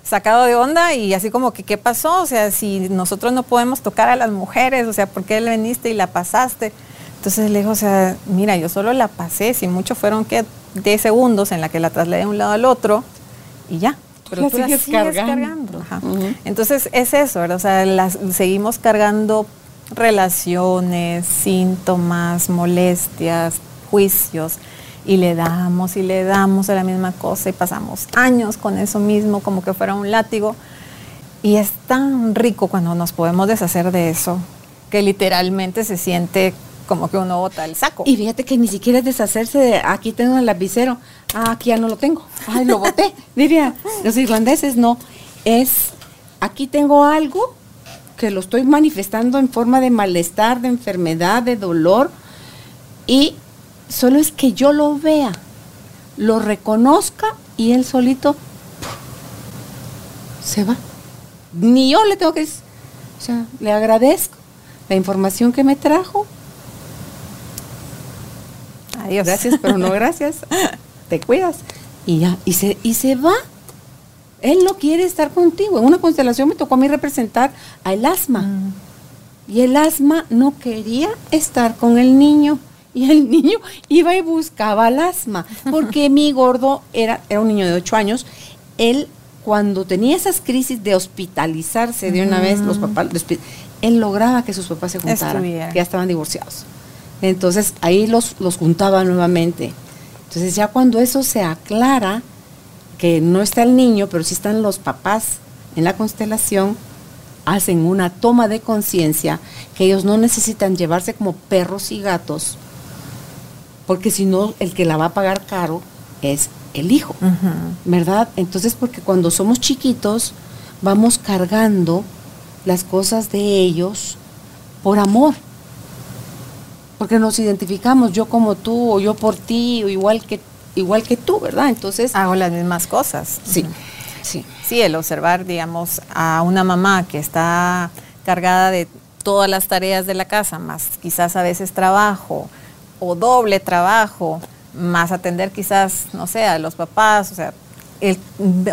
sacado de onda y así como que, ¿qué pasó? O sea, si nosotros no podemos tocar a las mujeres, o sea, ¿por qué le viniste y la pasaste? Entonces le dijo, o sea, mira, yo solo la pasé, si mucho fueron que 10 segundos en la que la trasladé de un lado al otro y ya pero tú sigues, cargando. Entonces es eso, ¿verdad? O sea, las, seguimos cargando relaciones, síntomas, molestias, juicios, y le damos y le damos a la misma cosa y pasamos años con eso mismo como que fuera un látigo. Y es tan rico cuando nos podemos deshacer de eso, que literalmente se siente como que uno bota el saco. Y fíjate que ni siquiera es deshacerse de, aquí tengo el lapicero, ah, aquí ya no lo tengo, ay, lo boté, [LAUGHS] diría, los irlandeses no, es, aquí tengo algo que lo estoy manifestando en forma de malestar, de enfermedad, de dolor, y solo es que yo lo vea, lo reconozca y él solito se va. Ni yo le tengo que decir, o sea, le agradezco la información que me trajo. Adiós. Gracias, pero no gracias. [LAUGHS] Te cuidas. Y ya, y se, y se va. Él no quiere estar contigo. En una constelación me tocó a mí representar al asma. Mm. Y el asma no quería estar con el niño. Y el [LAUGHS] niño iba y buscaba al asma. Porque mi gordo era, era un niño de 8 años. Él, cuando tenía esas crisis de hospitalizarse de una vez, los papás, él lograba que sus papás se juntaran, que ya estaban divorciados. Entonces ahí los, los juntaba nuevamente. Entonces ya cuando eso se aclara, que no está el niño, pero sí están los papás en la constelación, hacen una toma de conciencia que ellos no necesitan llevarse como perros y gatos, porque si no, el que la va a pagar caro es el hijo, ¿verdad? Entonces, porque cuando somos chiquitos, vamos cargando las cosas de ellos por amor. Porque nos identificamos yo como tú o yo por ti o igual que igual que tú, ¿verdad? Entonces hago las mismas cosas. Sí. Sí. Sí, el observar, digamos, a una mamá que está cargada de todas las tareas de la casa, más quizás a veces trabajo o doble trabajo, más atender quizás, no sé, a los papás, o sea, el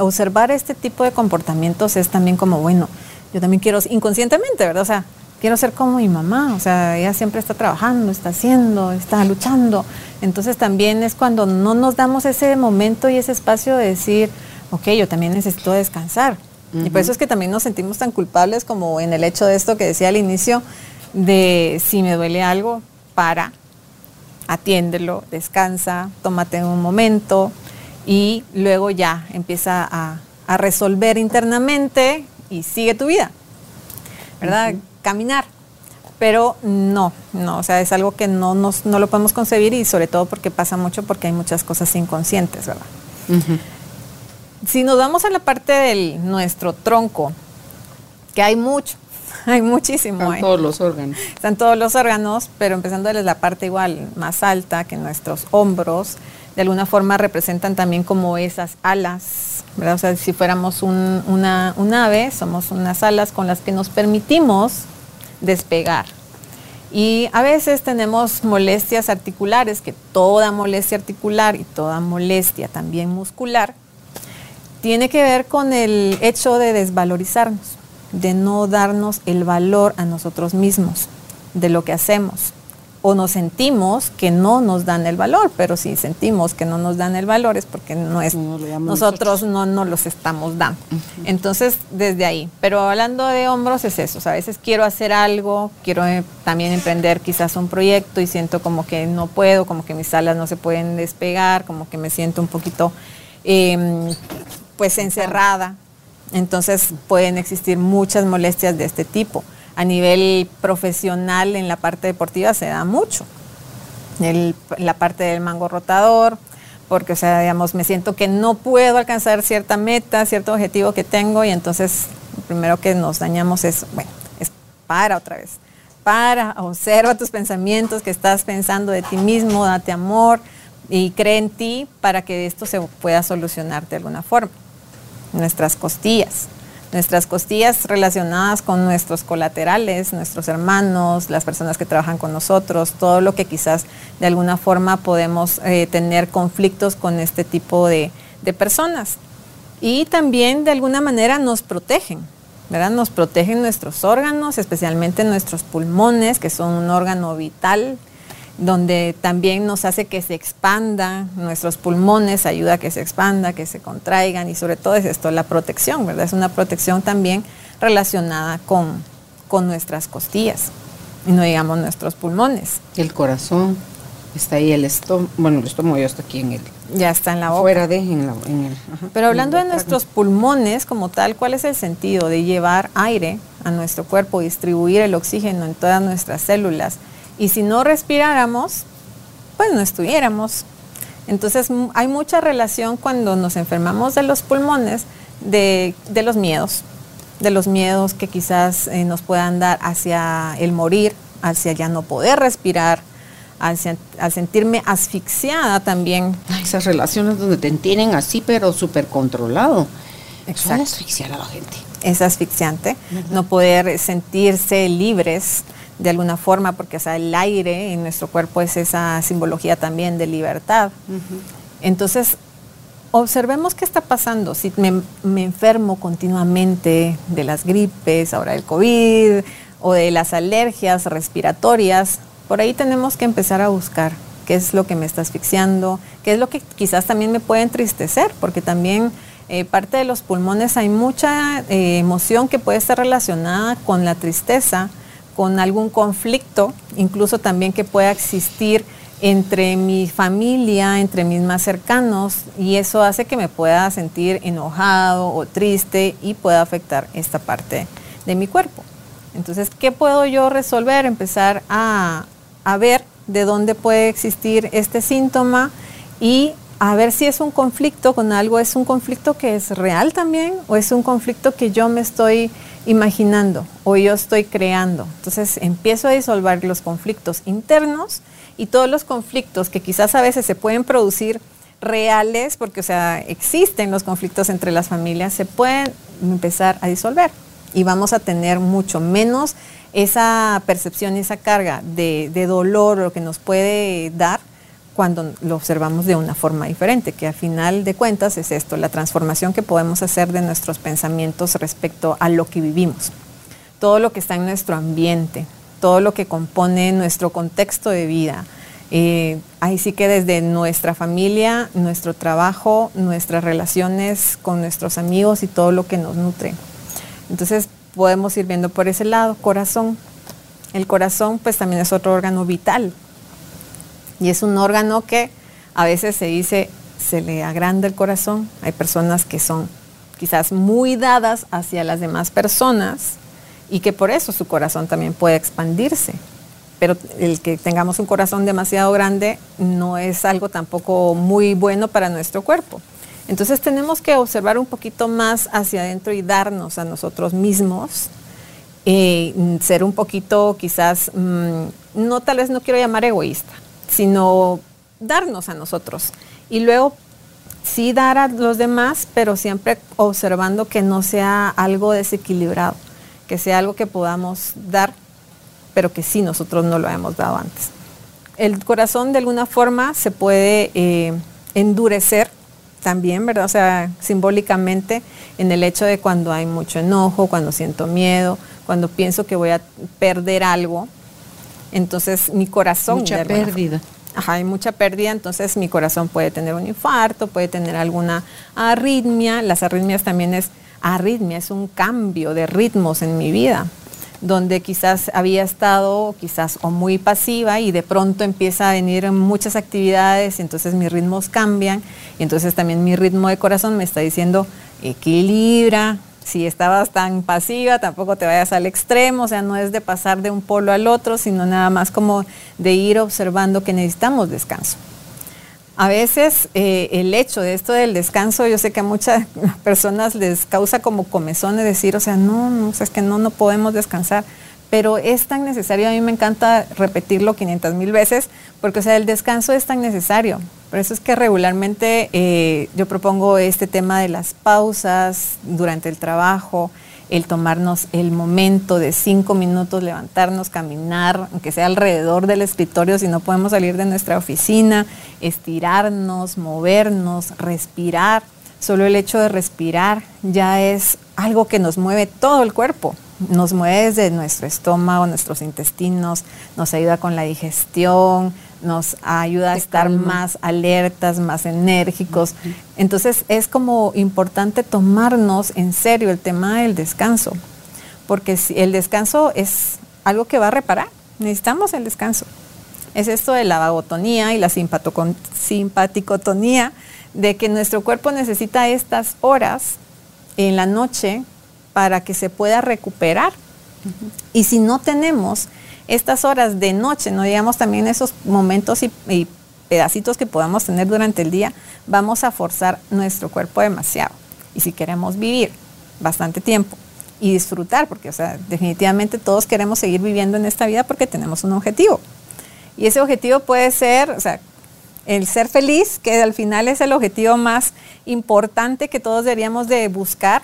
observar este tipo de comportamientos es también como, bueno, yo también quiero, inconscientemente, ¿verdad? O sea, quiero ser como mi mamá, o sea, ella siempre está trabajando, está haciendo, está luchando. Entonces también es cuando no nos damos ese momento y ese espacio de decir, ok, yo también necesito descansar. Y por eso es que también nos sentimos tan culpables como en el hecho de esto que decía al inicio, de si me duele algo, para, atiéndelo, descansa, tómate un momento y luego ya empieza a, a resolver internamente y sigue tu vida, ¿verdad? Caminar. Pero no, no, o sea, es algo que no, nos, no lo podemos concebir y sobre todo porque pasa mucho porque hay muchas cosas inconscientes, ¿verdad? Si nos vamos a la parte de nuestro tronco, que hay mucho, [LAUGHS] hay muchísimo. Están todos los órganos. Están todos los órganos, pero empezando desde la parte igual más alta que nuestros hombros, de alguna forma representan también como esas alas, ¿verdad? O sea, si fuéramos una, un ave, somos unas alas con las que nos permitimos despegar. Y a veces tenemos molestias articulares, que toda molestia articular y toda molestia también muscular tiene que ver con el hecho de desvalorizarnos, de no darnos el valor a nosotros mismos, de lo que hacemos o nos sentimos que no nos dan el valor, pero si sentimos que no nos dan el valor es porque no es, nosotros, no nos los estamos dando. Entonces, desde ahí. Pero hablando de hombros es eso, a veces quiero hacer algo, quiero eh, también emprender quizás un proyecto y siento como que no puedo, como que mis alas no se pueden despegar, como que me siento un poquito em, pues encerrada. Entonces pueden existir muchas molestias de este tipo a nivel profesional en la parte deportiva se da mucho. la parte del mango rotador, porque, o sea, digamos, me siento que no puedo alcanzar cierta meta, cierto objetivo que tengo, y entonces lo primero que nos dañamos es, bueno, es para otra vez. Para, observa tus pensamientos que estás pensando de ti mismo, date amor y cree en ti para que esto se pueda solucionar de alguna forma. Nuestras costillas nuestras costillas relacionadas con nuestros colaterales, nuestros hermanos, las personas que trabajan con nosotros, todo lo que quizás de alguna forma podemos eh, tener conflictos con este tipo de, de personas. Y también de alguna manera nos protegen, ¿verdad? Nos protegen nuestros órganos, especialmente nuestros pulmones, que son un órgano vital donde también nos hace que se expanda nuestros pulmones, ayuda a que se expanda, que se contraigan y sobre todo es esto, la protección, ¿verdad? Es una protección también relacionada con, con nuestras costillas y no digamos nuestros pulmones. El corazón, está ahí el estómago, bueno, el estómago ya está aquí en el... Ya está en la boca. Fuera de, en, la, en el... Pero hablando de nuestros pulmones como tal, ¿cuál es el sentido de llevar aire a nuestro cuerpo, distribuir el oxígeno en todas nuestras células? Y si no respiráramos, pues no estuviéramos. Entonces hay mucha relación cuando nos enfermamos de los pulmones de, los miedos, de los miedos que quizás eh, nos puedan dar hacia el morir, hacia ya no poder respirar, al, sentirme asfixiada también. esas relaciones donde te tienen así, pero súper controlado. Es asfixiar a la gente. Es asfixiante. No poder sentirse libres de alguna forma, porque sea, el aire en nuestro cuerpo es esa simbología también de libertad. Entonces, observemos qué está pasando. Si me, me, enfermo continuamente de las gripes, ahora del COVID, o de las alergias respiratorias, por ahí tenemos que empezar a buscar qué es lo que me está asfixiando, qué es lo que quizás también me puede entristecer, porque también eh, parte de los pulmones hay mucha eh, emoción que puede estar relacionada con la tristeza, con algún conflicto, incluso también que pueda existir entre mi familia, entre mis más cercanos, y eso hace que me pueda sentir enojado o triste y pueda afectar esta parte de mi cuerpo. Entonces, ¿qué puedo yo resolver? Empezar a, a ver de dónde puede existir este síntoma y a ver si es un conflicto con algo, es un conflicto que es real también o es un conflicto que yo me estoy imaginando o yo estoy creando. Entonces empiezo a disolver los conflictos internos y todos los conflictos que quizás a veces se pueden producir reales, porque o sea, existen los conflictos entre las familias, se pueden empezar a disolver y vamos a tener mucho menos esa percepción y esa carga de, de dolor lo que nos puede dar cuando lo observamos de una forma diferente, que al final de cuentas es esto, la transformación que podemos hacer de nuestros pensamientos respecto a lo que vivimos, todo lo que está en nuestro ambiente, todo lo que compone nuestro contexto de vida. Eh, ahí sí que desde nuestra familia, nuestro trabajo, nuestras relaciones con nuestros amigos y todo lo que nos nutre. Entonces podemos ir viendo por ese lado, corazón. El corazón pues también es otro órgano vital y es un órgano que a veces se dice se le agranda el corazón. Hay personas que son quizás muy dadas hacia las demás personas y que por eso su corazón también puede expandirse. Pero el que tengamos un corazón demasiado grande no es algo tampoco muy bueno para nuestro cuerpo. Entonces tenemos que observar un poquito más hacia adentro y darnos a nosotros mismos, eh, ser un poquito quizás, mm, no tal vez no quiero llamar egoísta, sino darnos a nosotros. Y luego sí dar a los demás, pero siempre observando que no sea algo desequilibrado, que sea algo que podamos dar, pero que sí nosotros no lo hemos dado antes. El corazón de alguna forma se puede eh, endurecer también, ¿verdad? O sea, simbólicamente en el hecho de cuando hay mucho enojo, cuando siento miedo, cuando pienso que voy a perder algo, entonces mi corazón... Mucha pérdida. Ajá, hay mucha pérdida, entonces mi corazón puede tener un infarto, puede tener alguna arritmia. Las arritmias también es, arritmia es un cambio de ritmos en mi vida donde quizás había estado quizás o muy pasiva y de pronto empieza a venir muchas actividades y entonces mis ritmos cambian y entonces también mi ritmo de corazón me está diciendo equilibra, si estabas tan pasiva tampoco te vayas al extremo, o sea, no es de pasar de un polo al otro, sino nada más como de ir observando que necesitamos descanso. A veces eh, el hecho de esto del descanso, yo sé que a muchas [LAUGHS] personas les causa como comezón de decir, o sea, no, no, es que no, no podemos descansar, pero es tan necesario, a mí me encanta repetirlo 500 mil veces, porque sea, el descanso es tan necesario. Por eso es que regularmente eh, yo propongo este tema de las pausas durante el trabajo, el tomarnos el momento de cinco minutos, levantarnos, caminar, aunque sea alrededor del escritorio, si no podemos salir de nuestra oficina, estirarnos, movernos, respirar. Solo el hecho de respirar ya es algo que nos mueve todo el cuerpo. Nos mueve desde nuestro estómago, nuestros intestinos, nos ayuda con la digestión, nos ayuda a estar más alertas, más enérgicos. Entonces es como importante tomarnos en serio el tema del descanso, porque si el descanso es algo que va a reparar, necesitamos el descanso. Es esto de la vagotonía y la simpaticotonía, de que nuestro cuerpo necesita estas horas en la noche para que se pueda recuperar. Y si no tenemos estas horas de noche, no digamos también esos momentos y, y pedacitos que podamos tener durante el día, vamos a forzar nuestro cuerpo demasiado. Y si queremos vivir bastante tiempo y disfrutar, porque o sea, definitivamente todos queremos seguir viviendo en esta vida porque tenemos un objetivo. Y ese objetivo puede ser, o sea, el ser feliz, que al final es el objetivo más importante que todos deberíamos de buscar,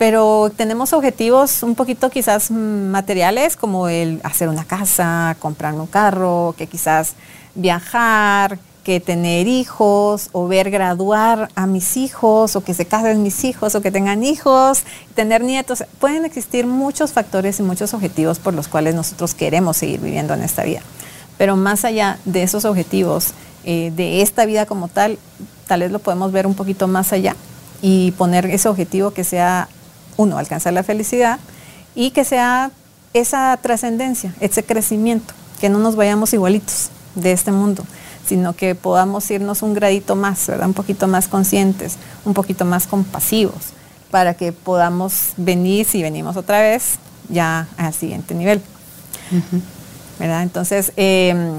pero tenemos objetivos un poquito quizás materiales, como el hacer una casa, comprar un carro, que quizás viajar, que tener hijos o ver graduar a mis hijos o que se casen mis hijos o que tengan hijos, tener nietos. Pueden existir muchos factores y muchos objetivos por los cuales nosotros queremos seguir viviendo en esta vida. Pero más allá de esos objetivos, eh, de esta vida como tal, tal vez lo podemos ver un poquito más allá y poner ese objetivo que sea, uno, alcanzar la felicidad y que sea esa trascendencia, ese crecimiento, que no nos vayamos igualitos de este mundo, sino que podamos irnos un gradito más, ¿verdad? Un poquito más conscientes, un poquito más compasivos, para que podamos venir, si venimos otra vez, ya al siguiente nivel. ¿Verdad? Entonces, em,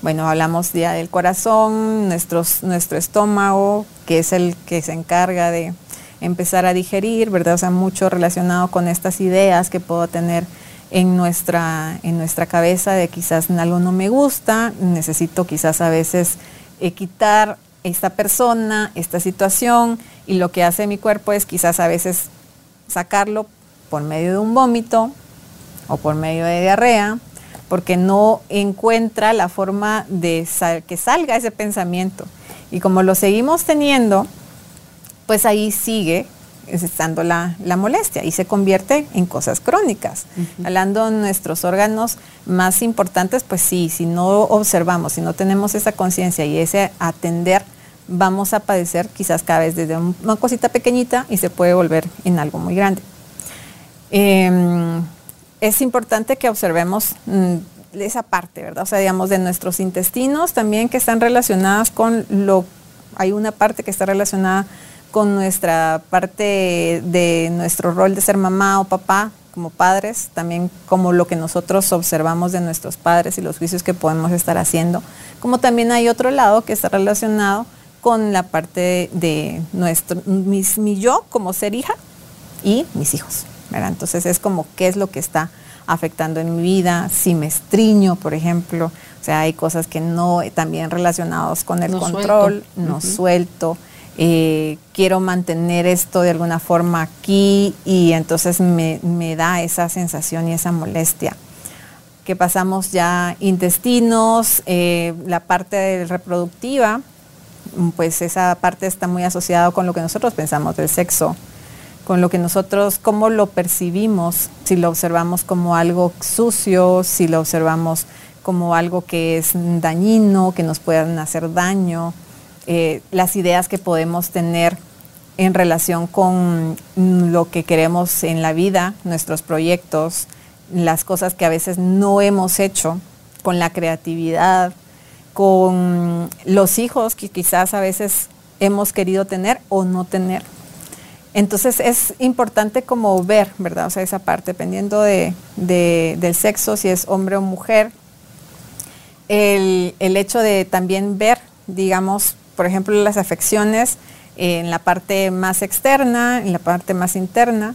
bueno, hablamos ya del corazón, nuestros, nuestro estómago, que es el que se encarga de empezar a digerir, ¿verdad? O sea, mucho relacionado con estas ideas que puedo tener en nuestra, en nuestra cabeza de quizás algo no me gusta, necesito quizás a veces eh, quitar esta persona, esta situación, y lo que hace mi cuerpo es quizás a veces sacarlo por medio de un vómito o por medio de diarrea, porque no encuentra la forma de que salga ese pensamiento. Y como lo seguimos teniendo, pues ahí sigue estando la, molestia y se convierte en cosas crónicas. Hablando de nuestros órganos más importantes, pues sí, si no observamos, si no tenemos esa conciencia y ese atender, vamos a padecer quizás cada vez desde una cosita pequeñita y se puede volver en algo muy grande. Em, es importante que observemos mm, esa parte, ¿verdad? O sea, digamos, de nuestros intestinos también que están relacionadas con lo, hay una parte que está relacionada con nuestra parte de nuestro rol de ser mamá o papá como padres, también como lo que nosotros observamos de nuestros padres y los juicios que podemos estar haciendo, como también hay otro lado que está relacionado con la parte de nuestro, mi yo como ser hija y mis hijos. Entonces es como qué es lo que está afectando en mi vida, si me estriño, por ejemplo, o sea, hay cosas que no, también relacionados con el control, no suelto, eh, quiero mantener esto de alguna forma aquí y entonces me, da esa sensación y esa molestia. Que pasamos ya intestinos, eh, la parte reproductiva, pues esa parte está muy asociada con lo que nosotros pensamos del sexo con lo que nosotros, cómo lo percibimos, si lo observamos como algo sucio, si lo observamos como algo que es dañino, que nos puedan hacer daño, eh, las ideas que podemos tener en relación con lo que queremos en la vida, nuestros proyectos, las cosas que a veces no hemos hecho, con la creatividad, con los hijos que quizás a veces hemos querido tener o no tener. Entonces es importante como ver, ¿verdad? O sea, esa parte, dependiendo de, del sexo, si es hombre o mujer, el, hecho de también ver, digamos, por ejemplo, las afecciones en la parte más externa, en la parte más interna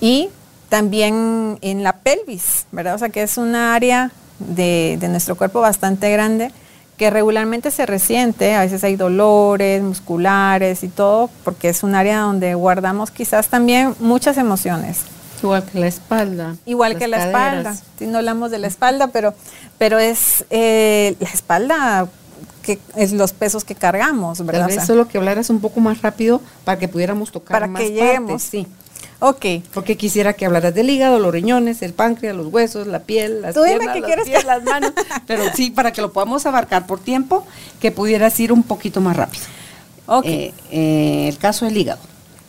y también en la pelvis, ¿verdad? O sea, que es una área de, de nuestro cuerpo bastante grande que regularmente se resiente, a veces hay dolores musculares y todo, porque es un área donde guardamos quizás también muchas emociones. Igual que la espalda. Igual que la espalda. Si no hablamos de la espalda, pero, pero es eh, la espalda que es los pesos que cargamos, ¿verdad? Tal vez solo que hablaras un poco más rápido para que pudiéramos tocar para que lleguemos. sí. Ok. Porque quisiera que hablaras del hígado, los riñones, el páncreas, los huesos, la piel, las Tú dime quieres que... las manos. [LAUGHS] Pero sí, para que lo podamos abarcar por tiempo, que pudieras ir un poquito más rápido. Ok. Eh, eh, el caso del hígado.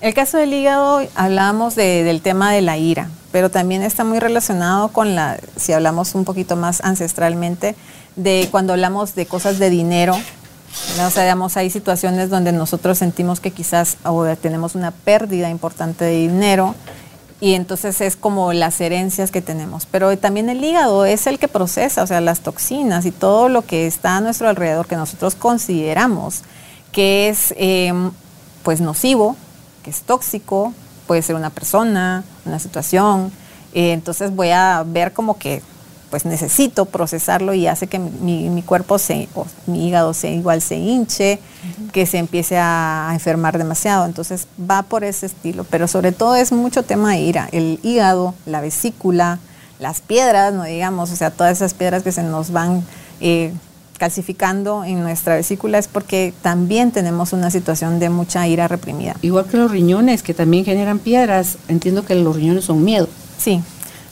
El caso del hígado, hablamos del tema de la ira, pero también está muy relacionado con la, si hablamos un poquito más ancestralmente, de cuando hablamos de cosas de dinero, o sea, digamos, hay situaciones donde nosotros sentimos que quizás tenemos una pérdida importante de dinero y entonces es como las herencias que tenemos. Pero también el hígado es el que procesa, o sea, las toxinas y todo lo que está a nuestro alrededor que nosotros consideramos que es em, pues nocivo, que es tóxico, puede ser una persona, una situación. Eh, entonces voy a ver como que pues necesito procesarlo y hace que mi, cuerpo se, o mi hígado se igual se hinche, que se empiece a, enfermar demasiado. Entonces va por ese estilo, pero sobre todo es mucho tema de ira, el hígado, la vesícula, las piedras, no digamos, o sea, todas esas piedras que se nos van eh, calcificando en nuestra vesícula es porque también tenemos una situación de mucha ira reprimida. Igual que los riñones, que también generan piedras, entiendo que los riñones son miedo. Sí,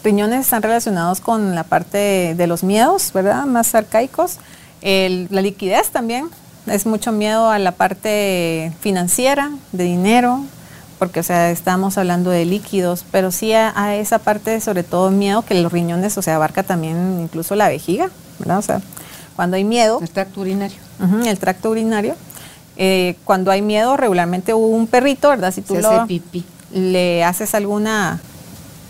riñones están relacionados con la parte de los miedos, ¿verdad? Más arcaicos. la liquidez también, es mucho miedo a la parte financiera, de dinero, porque o sea, estamos hablando de líquidos, pero sí a, esa parte, sobre todo miedo, que los riñones, o sea, abarca también incluso la vejiga, ¿verdad? O sea, cuando hay miedo. El tracto urinario. el tracto urinario. Eh, cuando hay miedo, regularmente un perrito, ¿verdad? Si tú Se hace pipí. le haces alguna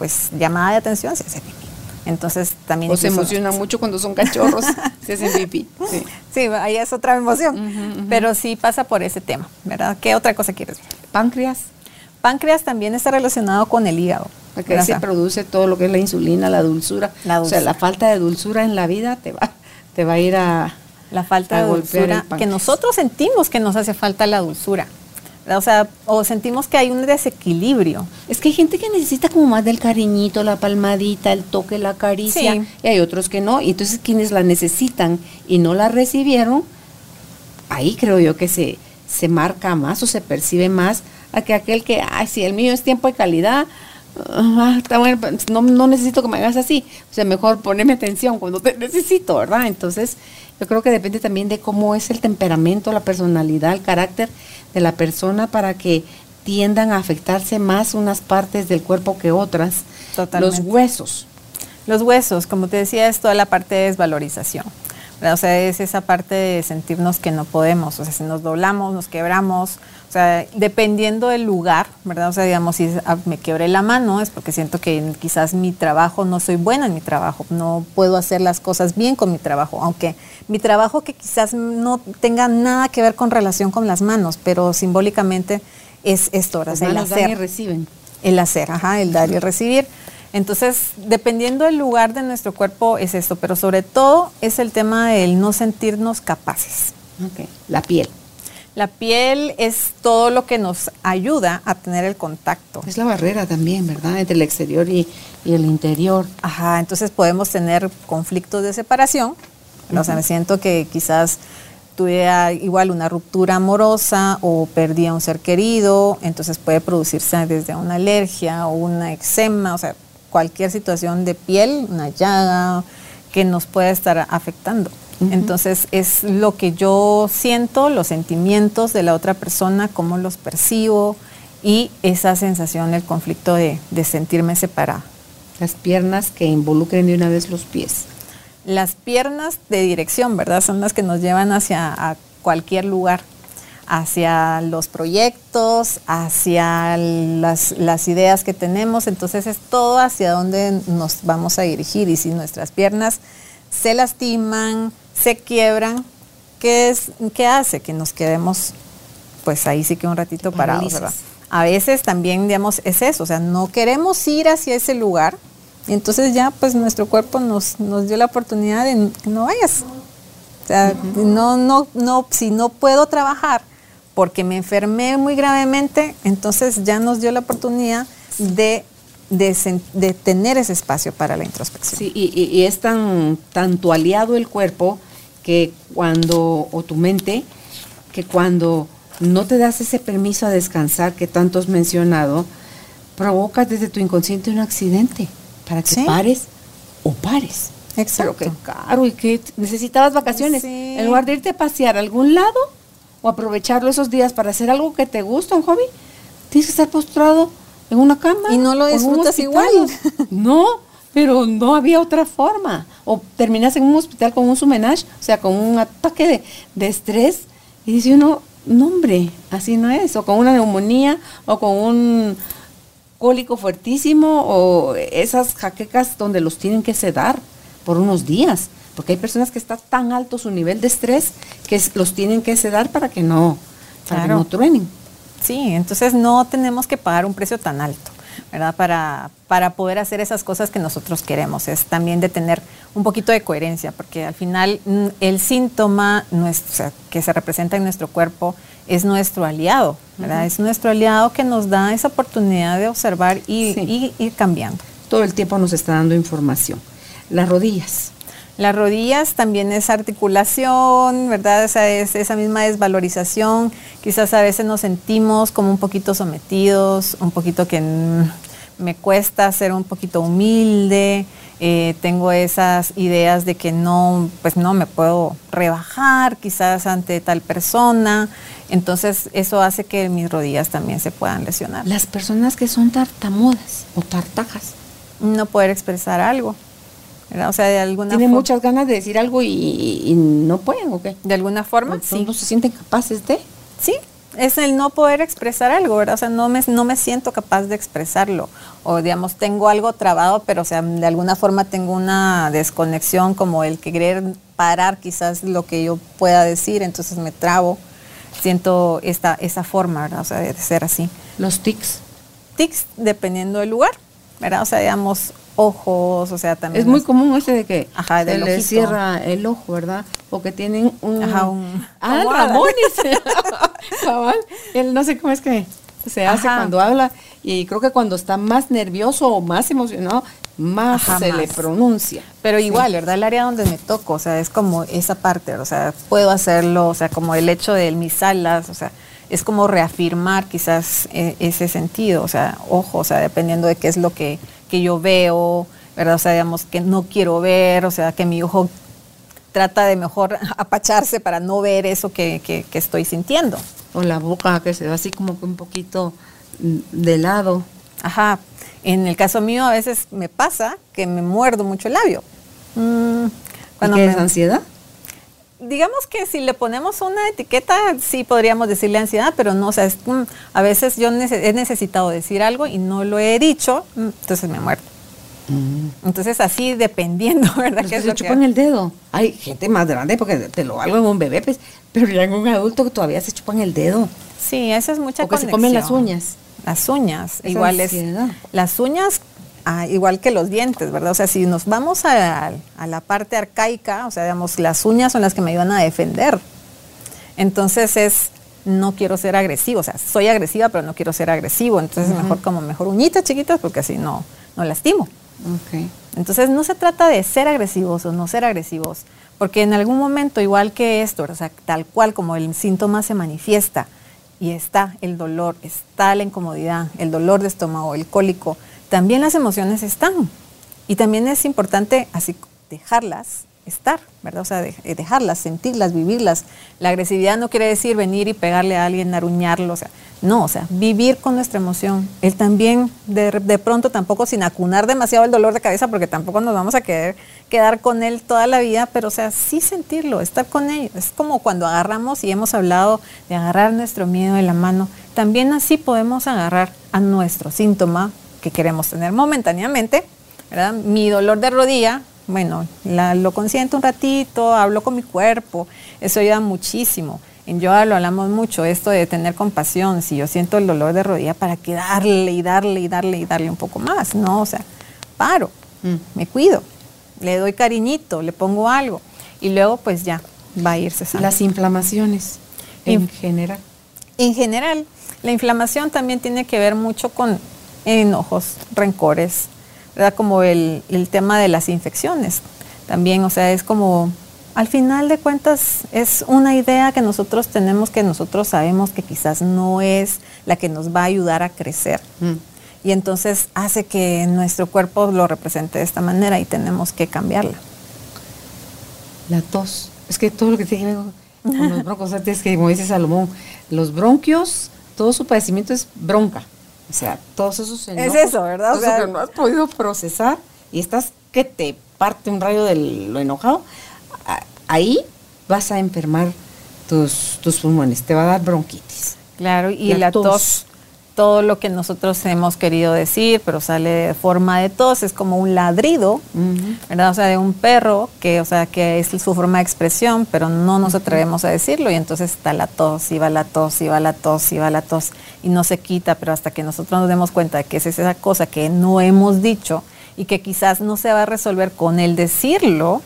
pues llamada de atención, se hace pipí. Entonces también... O se emociona mucho cuando son cachorros, [LAUGHS] se hacen pipí. [LAUGHS] Sí. ahí es otra emoción, pero sí pasa por ese tema, ¿verdad? ¿Qué otra cosa quieres ver? Páncreas. Páncreas también está relacionado con el hígado. Porque se produce todo lo que es la insulina, la dulzura. O sea, la falta de dulzura en la vida te va, te va a ir a... La falta de dulzura, que nosotros sentimos que nos hace falta la dulzura. O sea, o sentimos que hay un desequilibrio. Es que hay gente que necesita como más del cariñito, la palmadita, el toque, la caricia, y hay otros que no. Y entonces quienes la necesitan y no la recibieron, ahí creo yo que se, se marca más o se percibe más a que aquel que, ay, si el mío es tiempo de calidad, ah, está bueno, pues, no, no necesito que me hagas así. O sea, mejor ponerme atención cuando te necesito, ¿verdad? Entonces, yo creo que depende también de cómo es el temperamento, la personalidad, el carácter de la persona para que tiendan a afectarse más unas partes del cuerpo que otras. Los huesos. Los huesos, como te decía, es toda la parte de desvalorización. O sea, es esa parte de sentirnos que no podemos. O sea, si nos doblamos, nos quebramos. O sea, dependiendo del lugar, ¿verdad? O sea, digamos, si ah, me quebré la mano es porque siento que quizás mi trabajo, no soy buena en mi trabajo, no puedo hacer las cosas bien con mi trabajo, aunque mi trabajo que quizás no tenga nada que ver con relación con las manos, pero simbólicamente es esto, o sea, el hacer. y reciben. El hacer, ajá, el dar y el recibir. Entonces, dependiendo del lugar de nuestro cuerpo es esto, pero sobre todo es el tema del no sentirnos capaces. Okay. La piel. La piel es todo lo que nos ayuda a tener el contacto. Es la barrera también, ¿verdad? Entre el exterior y, el interior. Ajá, entonces podemos tener conflictos de separación. O sea, me siento que quizás tuve igual una ruptura amorosa o perdí a un ser querido, entonces puede producirse desde una alergia o una eczema, o sea, cualquier situación de piel, una llaga que nos pueda estar afectando. Entonces es lo que yo siento, los sentimientos de la otra persona, cómo los percibo y esa sensación, el conflicto de, sentirme separada. Las piernas que involucren de una vez los pies. Las piernas de dirección, ¿verdad? Son las que nos llevan hacia cualquier lugar, hacia los proyectos, hacia las, las ideas que tenemos. Entonces es todo hacia dónde nos vamos a dirigir. Y si nuestras piernas se lastiman, se quiebran, ¿qué, es, qué hace? Que nos quedemos, pues ahí sí que un ratito parados, ¿verdad? A veces también, digamos, es eso, o sea, no queremos ir hacia ese lugar, y entonces ya, pues nuestro cuerpo nos, nos dio la oportunidad de que no vayas. O sea, no, no, no, si no puedo trabajar porque me enfermé muy gravemente, entonces ya nos dio la oportunidad de de, tener ese espacio para la introspección. Sí, y, es tan, tanto aliado el cuerpo que cuando, o tu mente, que cuando no te das ese permiso a descansar que tanto has mencionado, provocas desde tu inconsciente un accidente para que pares o pares. Exacto. Pero qué caro y que necesitabas vacaciones. En lugar de irte a pasear a algún lado o aprovecharlo esos días para hacer algo que te gusta, un hobby, tienes que estar postrado en una cama. Y no lo disfrutas igual. [LAUGHS] No, pero no había otra forma. O terminas en un hospital con un sumenage, o sea, con un ataque de, estrés, y dice uno, no hombre, así no es. O con una neumonía, o con un cólico fuertísimo o esas jaquecas donde los tienen que sedar por unos días, porque hay personas que está tan alto su nivel de estrés que los tienen que sedar para que no, para que no truenen. Sí, entonces no tenemos que pagar un precio tan alto. ¿verdad? Para, para poder hacer esas cosas que nosotros queremos. Es también de tener un poquito de coherencia, porque al final mm, el síntoma que se representa en nuestro cuerpo es nuestro aliado, ¿verdad? Es nuestro aliado que nos da esa oportunidad de observar y, ir cambiando. Todo el tiempo nos está dando información. Las rodillas. Las rodillas también es articulación, ¿verdad? Esa es esa misma desvalorización. Quizás a veces nos sentimos como un poquito sometidos, un poquito que me cuesta ser un poquito humilde. Eh, tengo esas ideas de que no, pues no me puedo rebajar quizás ante tal persona. Entonces eso hace que mis rodillas también se puedan lesionar. Las personas que son tartamudas o tartajas. No poder expresar algo. O sea, de alguna Tienen muchas ganas de decir algo y, no pueden, ¿o qué? De alguna forma, sí. ¿No se sienten capaces de? Sí, es el no poder expresar algo, ¿verdad? O sea, no me, no me siento capaz de expresarlo. O, digamos, tengo algo trabado, pero, o sea, de alguna forma tengo una desconexión, como el querer parar quizás lo que yo pueda decir, entonces me trabo. Siento esta, esa forma, ¿verdad? O sea, de ser así. Los tics. Tics, dependiendo del lugar, ¿verdad? O sea, digamos, ojos, o sea, también. Es muy común ese de que ajá, se le cierra el ojo, ¿verdad? Porque tienen un. Ajá, un. Ah, Ramón Cabal. [LAUGHS] Él no sé cómo es que se hace cuando habla y creo que cuando está más nervioso o más emocionado, más se le pronuncia. Pero igual, ¿verdad? El área donde me toco, o sea, es como esa parte, o sea, puedo hacerlo, o sea, como el hecho de mis alas, o sea, es como reafirmar quizás e, ese sentido, o sea, ojo, o sea, dependiendo de qué es lo que que yo veo, ¿verdad? O sea, digamos que no quiero ver, o sea, que mi ojo trata de mejor [LAUGHS] apacharse para no ver eso que, estoy sintiendo. O la boca que se ve así como que un poquito de lado. Ajá. En el caso mío a veces me pasa que me muerdo mucho el labio. Mm, cuando ¿Y qué es ansiedad? Digamos que si le ponemos una etiqueta, sí podríamos decirle ansiedad, pero no, o sea, mm, a veces yo he necesitado decir algo y no lo he dicho, mm, entonces me muerto. Mm. Entonces así dependiendo, [LAUGHS] ¿verdad? que se chupan el dedo. Hay gente más grande porque te lo hago en un bebé, pues, pero ya en un adulto que todavía se chupan el dedo. Sí, eso es mucha o se comen las uñas. Las uñas, igual es. Las uñas Ah, igual que los dientes, ¿verdad? O sea, si nos vamos a, la parte arcaica, o sea, digamos, las uñas son las que me ayudan a defender. Entonces es, no quiero ser agresivo, o sea, soy agresiva, pero no quiero ser agresivo. Entonces es mejor como mejor uñitas chiquitas porque así no, no lastimo. Entonces no se trata de ser agresivos o no ser agresivos, porque en algún momento, igual que esto, o sea, tal cual como el síntoma se manifiesta y está el dolor, está la incomodidad, el dolor de estómago, el cólico, también las emociones están. Y también es importante así dejarlas estar, ¿verdad? O sea, eh, dejarlas, sentirlas, vivirlas. La agresividad no quiere decir venir y pegarle a alguien, aruñarlo, o sea, no, o sea, vivir con nuestra emoción. Él también, de, de, pronto, tampoco sin acunar demasiado el dolor de cabeza, porque tampoco nos vamos a querer quedar con él toda la vida, pero o sea, sí sentirlo, estar con él. Es como cuando agarramos, y hemos hablado de agarrar nuestro miedo de la mano, también así podemos agarrar a nuestro síntoma que queremos tener momentáneamente, ¿verdad? Mi dolor de rodilla, bueno, lo consiento un ratito, hablo con mi cuerpo, eso ayuda muchísimo. En yoga lo hablamos mucho, esto de tener compasión, si yo siento el dolor de rodilla, ¿para que darle y darle y darle y darle un poco más? No, o sea, paro, mm. me cuido, le doy cariñito, le pongo algo y luego pues ya va a irse sanando. Las inflamaciones en general. En general, la inflamación también tiene que ver mucho con enojos, rencores, ¿verdad? Como el, tema de las infecciones. También, o sea, es como, al final de cuentas, es una idea que nosotros tenemos que nosotros sabemos que quizás no es la que nos va a ayudar a crecer. Mm. Y entonces hace que nuestro cuerpo lo represente de esta manera y tenemos que cambiarla. La tos. Es que todo lo que tiene con los [LAUGHS] broncos, es que como dice Salomón, los bronquios, todo su padecimiento es bronca. O sea, todos esos enojos, Es eso, ¿verdad? O sea, que no has podido procesar y estás que te parte un rayo de lo enojado, ahí vas a enfermar tus, tus pulmones, te va a dar bronquitis. Claro, y la, tos. Todo lo que nosotros hemos querido decir, pero sale de forma de tos, es como un ladrido, ¿verdad? O sea, de un perro, que, o sea, que es su forma de expresión, pero no nos atrevemos a decirlo, y entonces está la tos, y va la tos, y va la tos, y va la tos, y no se quita, pero hasta que nosotros nos demos cuenta de que es esa cosa que no hemos dicho y que quizás no se va a resolver con el decirlo,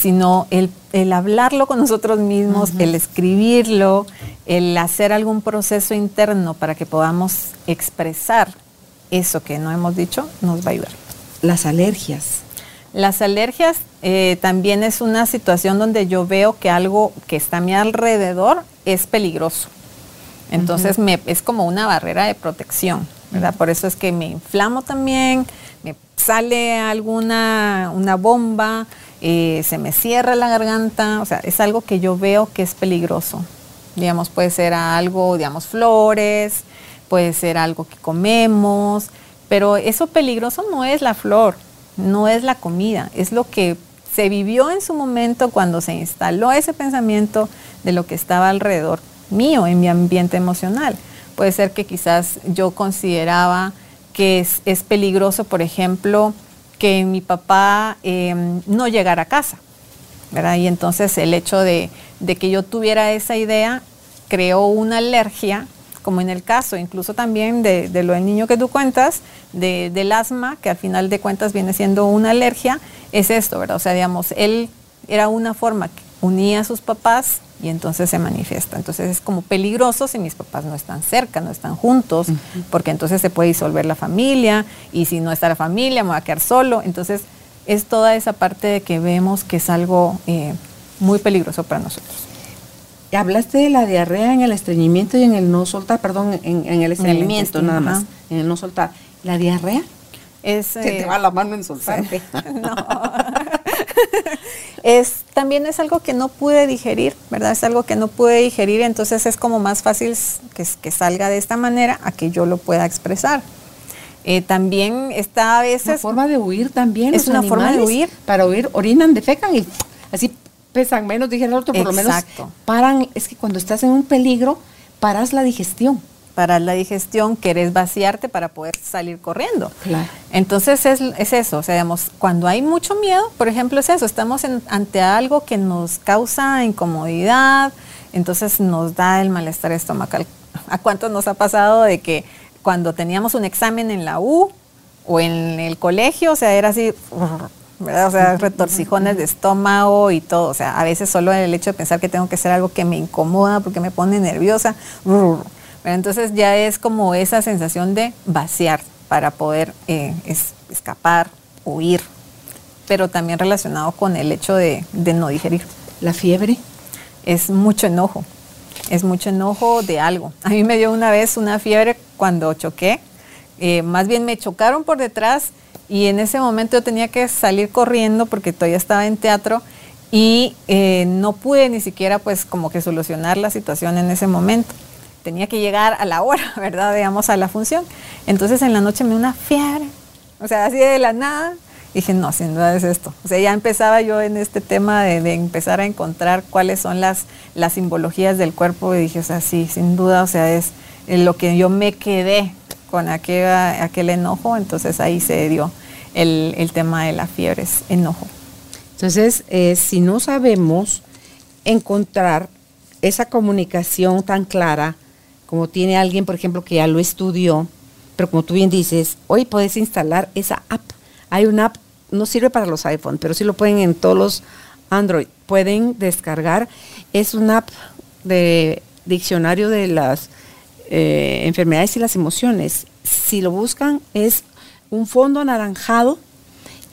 sino el, hablarlo con nosotros mismos, el escribirlo, el hacer algún proceso interno para que podamos expresar eso que no hemos dicho, nos va a ayudar. Las alergias. Las alergias eh, también es una situación donde yo veo que algo que está a mi alrededor es peligroso. Entonces me, es como una barrera de protección, ¿verdad? Por eso es que me inflamo también, me sale alguna una bomba, eh, se me cierra la garganta, o sea, es algo que yo veo que es peligroso. Digamos, puede ser algo, digamos, flores, puede ser algo que comemos, pero eso peligroso no es la flor, no es la comida, es lo que se vivió en su momento cuando se instaló ese pensamiento de lo que estaba alrededor mío, en mi ambiente emocional. Puede ser que quizás yo consideraba que es, es peligroso, por ejemplo, que mi papá em, no llegara a casa. ¿verdad? Y entonces el hecho de, que yo tuviera esa idea creó una alergia, como en el caso incluso también de, lo del niño que tú cuentas, del asma, que al final de cuentas viene siendo una alergia, es esto, ¿verdad? O sea, digamos, él era una forma que unía a sus papás y entonces se manifiesta. Entonces es como peligroso si mis papás no están cerca, no están juntos, porque entonces se puede disolver la familia y si no está la familia me voy a quedar solo. Entonces es toda esa parte de que vemos que es algo eh, muy peligroso para nosotros. Hablaste de la diarrea en el estreñimiento y en el no soltar, perdón, en, el estreñimiento nada más, en el no soltar. ¿La diarrea? Es, Se te va la mano en soltarte. [LAUGHS] no. [LAUGHS] es, también es algo que no pude digerir, ¿verdad? Es algo que no pude digerir, entonces es como más fácil que, que salga de esta manera a que yo lo pueda expresar. Eh, también está a veces... Una forma de huir también. Es una forma de huir. Para huir, orinan, defecan y así pesan menos, dije el otro, por lo menos paran. Es que cuando estás en un peligro, paras la digestión para la digestión, querés vaciarte para poder salir corriendo. Entonces es, eso, o sea, digamos, cuando hay mucho miedo, por ejemplo, es eso, estamos ante algo que nos causa incomodidad, entonces nos da el malestar estomacal. [LAUGHS] ¿A cuántos nos ha pasado de que cuando teníamos un examen en la U o en el colegio, o sea, era así, [LAUGHS] ¿verdad? O sea, [LAUGHS] retorcijones de estómago y todo. O sea, a veces solo el hecho de pensar que tengo que hacer algo que me incomoda porque me pone nerviosa, entonces ya es como esa sensación de vaciar para poder eh, escapar, huir, pero también relacionado con el hecho de, no digerir. La fiebre es mucho enojo, es mucho enojo de algo. A mí me dio una vez una fiebre cuando choqué, eh, más bien me chocaron por detrás y en ese momento yo tenía que salir corriendo porque todavía estaba en teatro y eh, no pude ni siquiera pues como que solucionar la situación en ese momento tenía que llegar a la hora, [LAUGHS] ¿verdad? Digamos, a la función. Entonces en la noche me dio una fiebre, o sea, así de la nada. Dije, no, sin duda es esto. O sea, ya empezaba yo en este tema de, empezar a encontrar cuáles son las, las simbologías del cuerpo y dije, o sea, sí, sin duda, o sea, es lo que yo me quedé con aquel, aquel enojo, entonces ahí se dio el, el tema de las fiebres, enojo. Entonces, eh, si no sabemos encontrar esa comunicación tan clara, como tiene alguien, por ejemplo, que ya lo estudió, pero como tú bien dices, hoy puedes instalar esa app. Hay una app, no sirve para los iPhone, pero sí lo pueden en todos los Android. Pueden descargar. Es una app de diccionario de las eh, enfermedades y las emociones. Si lo buscan, es un fondo anaranjado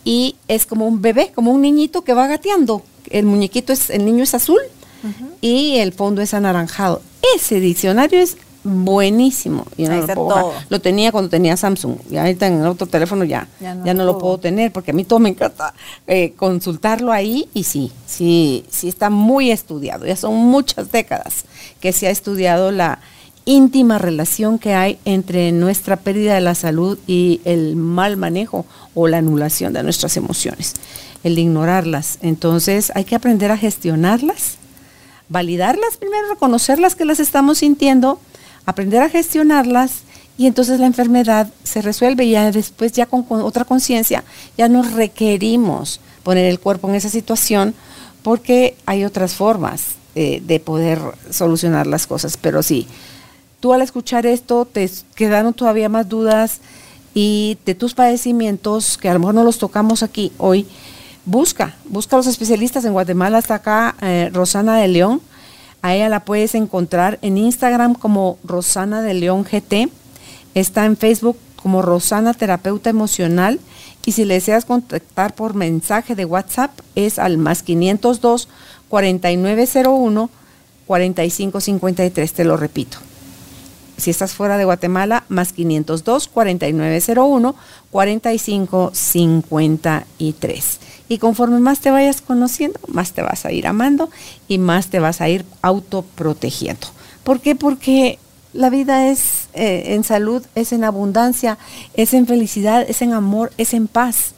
y es como un bebé, como un niñito que va gateando. El muñequito es, el niño es azul y el fondo es anaranjado. Ese diccionario es buenísimo. lo, tenía cuando tenía Samsung y ahorita en el otro teléfono ya, ya no, lo puedo tener porque a mí todo me encanta eh, consultarlo ahí y sí, sí, sí está muy estudiado. Ya son muchas décadas que se ha estudiado la íntima relación que hay entre nuestra pérdida de la salud y el mal manejo o la anulación de nuestras emociones, el ignorarlas. Entonces hay que aprender a gestionarlas, validarlas primero, reconocerlas que las estamos sintiendo aprender a gestionarlas y entonces la enfermedad se resuelve y ya después ya con, otra conciencia ya nos requerimos poner el cuerpo en esa situación porque hay otras formas eh, de poder solucionar las cosas. Pero sí, tú al escuchar esto te quedaron todavía más dudas y de tus padecimientos, que a lo mejor no los tocamos aquí hoy, busca, busca a los especialistas en Guatemala, hasta acá eh, Rosana de León, a ella la puedes encontrar en Instagram como Rosana de León GT Está en Facebook como Rosana Terapeuta Emocional. Y si le deseas contactar por mensaje de WhatsApp es al más 502 4901 4553, te lo repito. Si estás fuera de Guatemala, más 502 4901 4553. Y conforme más te vayas conociendo, más te vas a ir amando y más te vas a ir autoprotegiendo. ¿Por qué? Porque la vida es eh, en salud, es en abundancia, es en felicidad, es en amor, es en paz.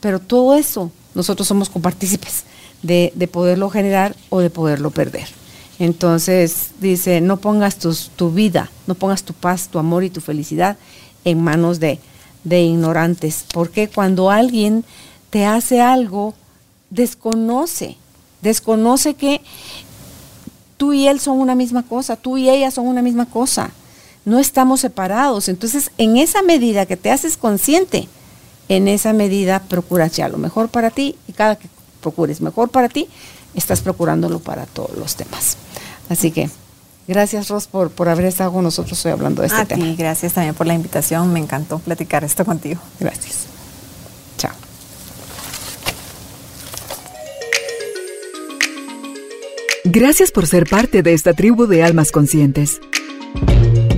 Pero todo eso nosotros somos compartícipes de, de poderlo generar o de poderlo perder. Entonces dice, no pongas tu vida, no pongas tu paz, tu amor y tu felicidad en manos de, de ignorantes. Porque cuando alguien te hace algo, desconoce, desconoce que tú y él son una misma cosa, tú y ella son una misma cosa. No estamos separados. Entonces, en esa medida que te haces consciente, en esa medida procuras ya lo mejor para ti y cada que procures mejor para ti, estás procurándolo para todos los temas. Así que gracias Ros por, por haber estado con nosotros hoy hablando de este tema. Y gracias también por la invitación, me encantó platicar esto contigo. Gracias. Gracias por ser parte de esta tribu de almas conscientes.